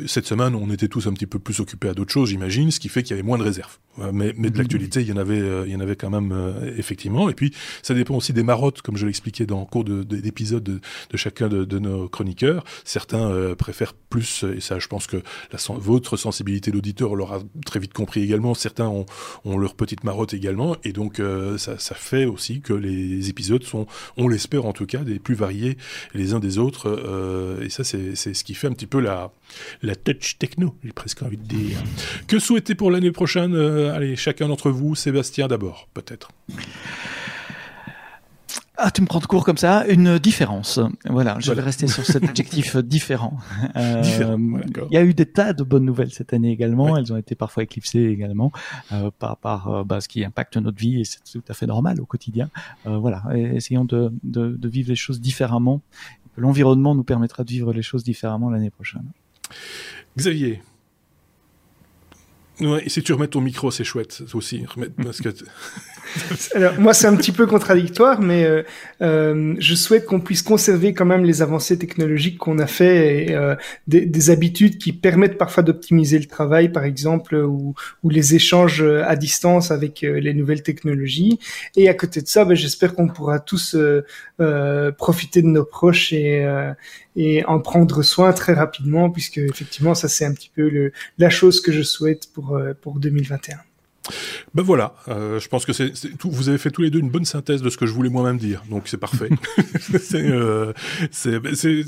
cette semaine, on était tous un petit peu plus occupés à d'autres choses, j'imagine, ce qui fait qu'il y avait moins de réserves. Mais, mais de l'actualité, il y en avait, il y en avait quand même effectivement. Et puis, ça dépend aussi des marottes, comme je l'expliquais dans le cours d'épisodes de, de, de, chacun de, de, nos chroniqueurs. Certains euh, préfèrent plus, et ça, je pense que la, votre sensibilité d'auditeur l'aura très vite compris également. Certains ont, ont leur petite marotte également, et donc euh, ça, ça, fait aussi que les épisodes sont, on l'espère en tout cas, des plus variés les uns des autres. Euh, et ça, c'est ce qui fait un petit peu la, la touch techno, j'ai presque envie de dire. Que souhaiter pour l'année prochaine Allez, chacun d'entre vous, Sébastien d'abord, peut-être. Ah, tu me prends de court comme ça. Une différence. Voilà, je vais rester sur cet adjectif [laughs] différent. Euh, il y a eu des tas de bonnes nouvelles cette année également. Elles ont été parfois éclipsées également euh, par, par euh, bah, ce qui impacte notre vie et c'est tout à fait normal au quotidien. Euh, voilà, essayons de, de, de, vivre les choses différemment. L'environnement nous permettra de vivre les choses différemment l'année prochaine. Xavier, Ouais, et si tu remets ton micro, c'est chouette aussi. Parce que [laughs] Alors, moi, c'est un petit peu contradictoire, mais euh, euh, je souhaite qu'on puisse conserver quand même les avancées technologiques qu'on a fait et euh, des, des, habitudes qui permettent parfois d'optimiser le travail, par exemple, ou, ou, les échanges à distance avec euh, les nouvelles technologies. Et à côté de ça, ben, j'espère qu'on pourra tous euh, profiter de nos proches et, et en prendre soin très rapidement, puisque effectivement, ça c'est un petit peu le, la chose que je souhaite pour pour 2021. Ben voilà, euh, je pense que c'est tout. Vous avez fait tous les deux une bonne synthèse de ce que je voulais moi-même dire, donc c'est parfait. [laughs] euh,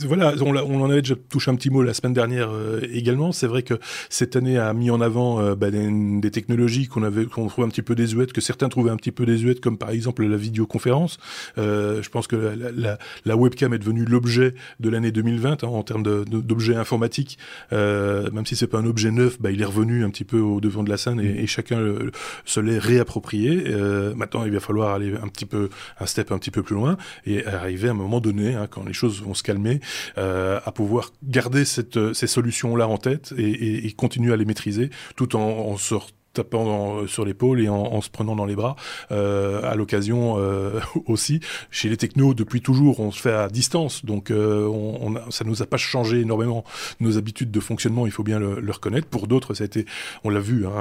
voilà, on, on, en avait déjà touché un petit mot la semaine dernière euh, également. C'est vrai que cette année a mis en avant euh, ben, des, des, technologies qu'on avait, qu'on trouvait un petit peu désuètes, que certains trouvaient un petit peu désuètes, comme par exemple la vidéoconférence. Euh, je pense que la, la, la, webcam est devenue l'objet de l'année 2020 hein, en termes d'objets informatiques. même si c'est pas un objet neuf, ben, il est revenu un petit peu au devant de la scène et, et chacun le, se les réapproprier. Euh, maintenant, il va falloir aller un petit peu, un step un petit peu plus loin et arriver à un moment donné, hein, quand les choses vont se calmer, euh, à pouvoir garder cette, ces solutions-là en tête et, et, et, continuer à les maîtriser tout en, en sortant tapant sur l'épaule et en, se prenant dans les bras euh, à l'occasion euh, [laughs] aussi. Chez les technos depuis toujours on se fait à distance. Donc euh, on, a, ça nous a pas changé énormément nos habitudes de fonctionnement il faut bien le, le reconnaître. Pour d'autres ça a été on l'a vu hein,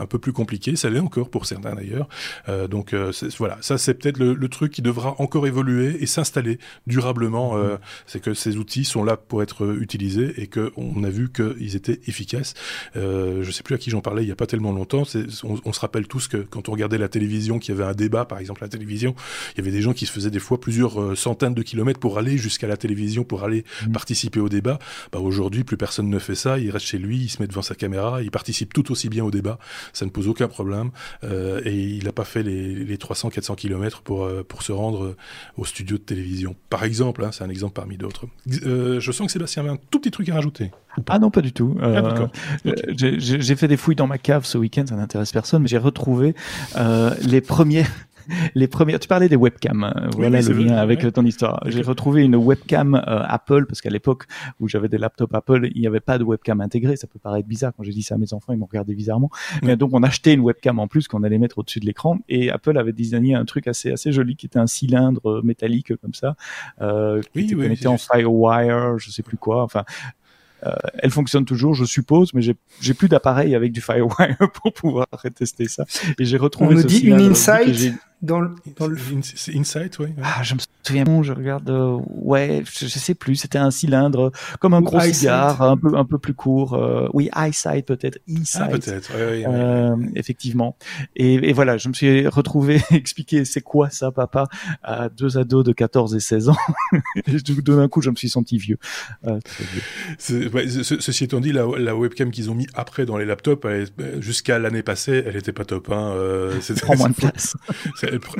un peu plus compliqué. Ça l'est encore pour certains d'ailleurs. Euh, donc euh, voilà. Ça c'est peut-être le, le, truc qui devra encore évoluer et s'installer durablement c'est que ces outils sont là pour être utilisés et que on a vu qu'ils étaient efficaces. Je sais plus à qui j'en parlais il y a pas tellement longtemps on, on, se rappelle tous que quand on regardait la télévision, qu'il y avait un débat, par exemple, à la télévision, il y avait des gens qui se faisaient des fois plusieurs euh, centaines de kilomètres pour aller jusqu'à la télévision, pour aller mmh. participer au débat. Bah, Aujourd'hui, plus personne ne fait ça. Il reste chez lui, il se met devant sa caméra, il participe tout aussi bien au débat. Ça ne pose aucun problème. Euh, et il n'a pas fait les, les 300-400 kilomètres pour, euh, pour se rendre au studio de télévision. Par exemple, hein, c'est un exemple parmi d'autres. Euh, je sens que Sébastien avait un tout petit truc à rajouter. Ah non, pas du tout. Ah, okay. J'ai fait des fouilles dans ma cave ce week-end ça n'intéresse personne, mais j'ai retrouvé euh, les premiers [laughs] les premières. Tu parlais des webcams. Euh, voilà oui, le lien vrai, avec ouais. ton histoire. J'ai retrouvé une webcam euh, Apple parce qu'à l'époque où j'avais des laptops Apple, il n'y avait pas de webcam intégrée. Ça peut paraître bizarre quand j'ai dit ça à mes enfants, ils m'ont regardé bizarrement. Mais donc on achetait une webcam en plus qu'on allait mettre au-dessus de l'écran et Apple avait designé un truc assez assez joli qui était un cylindre métallique comme ça, euh, qui oui, était oui, connecté en FireWire, je sais plus quoi. Enfin, euh, elle fonctionne toujours, je suppose, mais j'ai plus d'appareil avec du FireWire [laughs] pour pouvoir [laughs] tester ça. Et j'ai retrouvé. On me dit une Insight dans le, dans le... Insight, oui. Ouais. Ah, je me souviens, je regarde, euh, ouais, je, je, sais plus, c'était un cylindre comme un Ou gros cigare, un peu, un peu plus court. Euh, oui, EyeSight peut-être, E-Sight. Ah, peut-être, ouais, ouais, euh, effectivement. Et, et, voilà, je me suis retrouvé [laughs] expliquer c'est quoi ça, papa, à deux ados de 14 et 16 ans. [laughs] et d'un coup, je me suis senti vieux. Euh, vieux. Ouais, ce, ceci étant dit, la, la webcam qu'ils ont mis après dans les laptops, jusqu'à l'année passée, elle était pas top. Hein. Euh, [laughs] Prend moins de place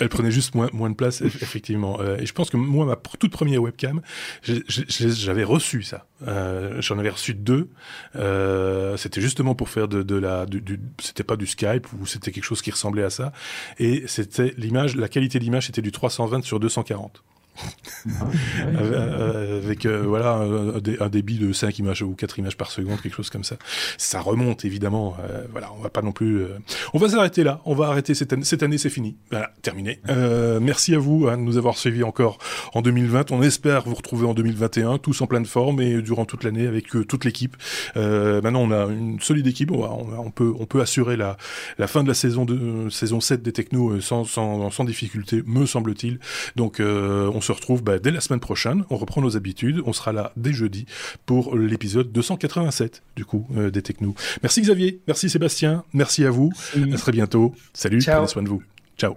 elle, prenait juste moins, moins de place, effectivement. Euh, et je pense que moi, ma toute première webcam, j'avais reçu ça. Euh, J'en avais reçu deux. Euh, c'était justement pour faire de, de la, du, du c'était pas du Skype ou c'était quelque chose qui ressemblait à ça. Et c'était l'image, la qualité d'image, c'était du 320 sur 240. [laughs] avec euh, voilà un, débit de 5 images ou 4 images par seconde, quelque chose comme ça. Ça remonte évidemment. Euh, voilà, on va pas non plus. Euh... On va s'arrêter là. On va arrêter cette année. Cette année, c'est fini. Voilà, terminé. Euh, merci à vous hein, de nous avoir suivis encore en 2020. On espère vous retrouver en 2021, tous en pleine forme et durant toute l'année avec euh, toute l'équipe. maintenant, on a une solide équipe. On, on, peut on peut assurer la la fin de la saison de saison 7 des technos sans sans, sans difficulté, me semble-t-il. Donc on se retrouve bah, dès la semaine prochaine. On reprend nos habitudes. On sera là dès jeudi pour l'épisode 287 du coup euh, des Technos. Merci Xavier, merci Sébastien, merci à vous. À très bientôt. Salut, Ciao. prenez soin de vous. Ciao.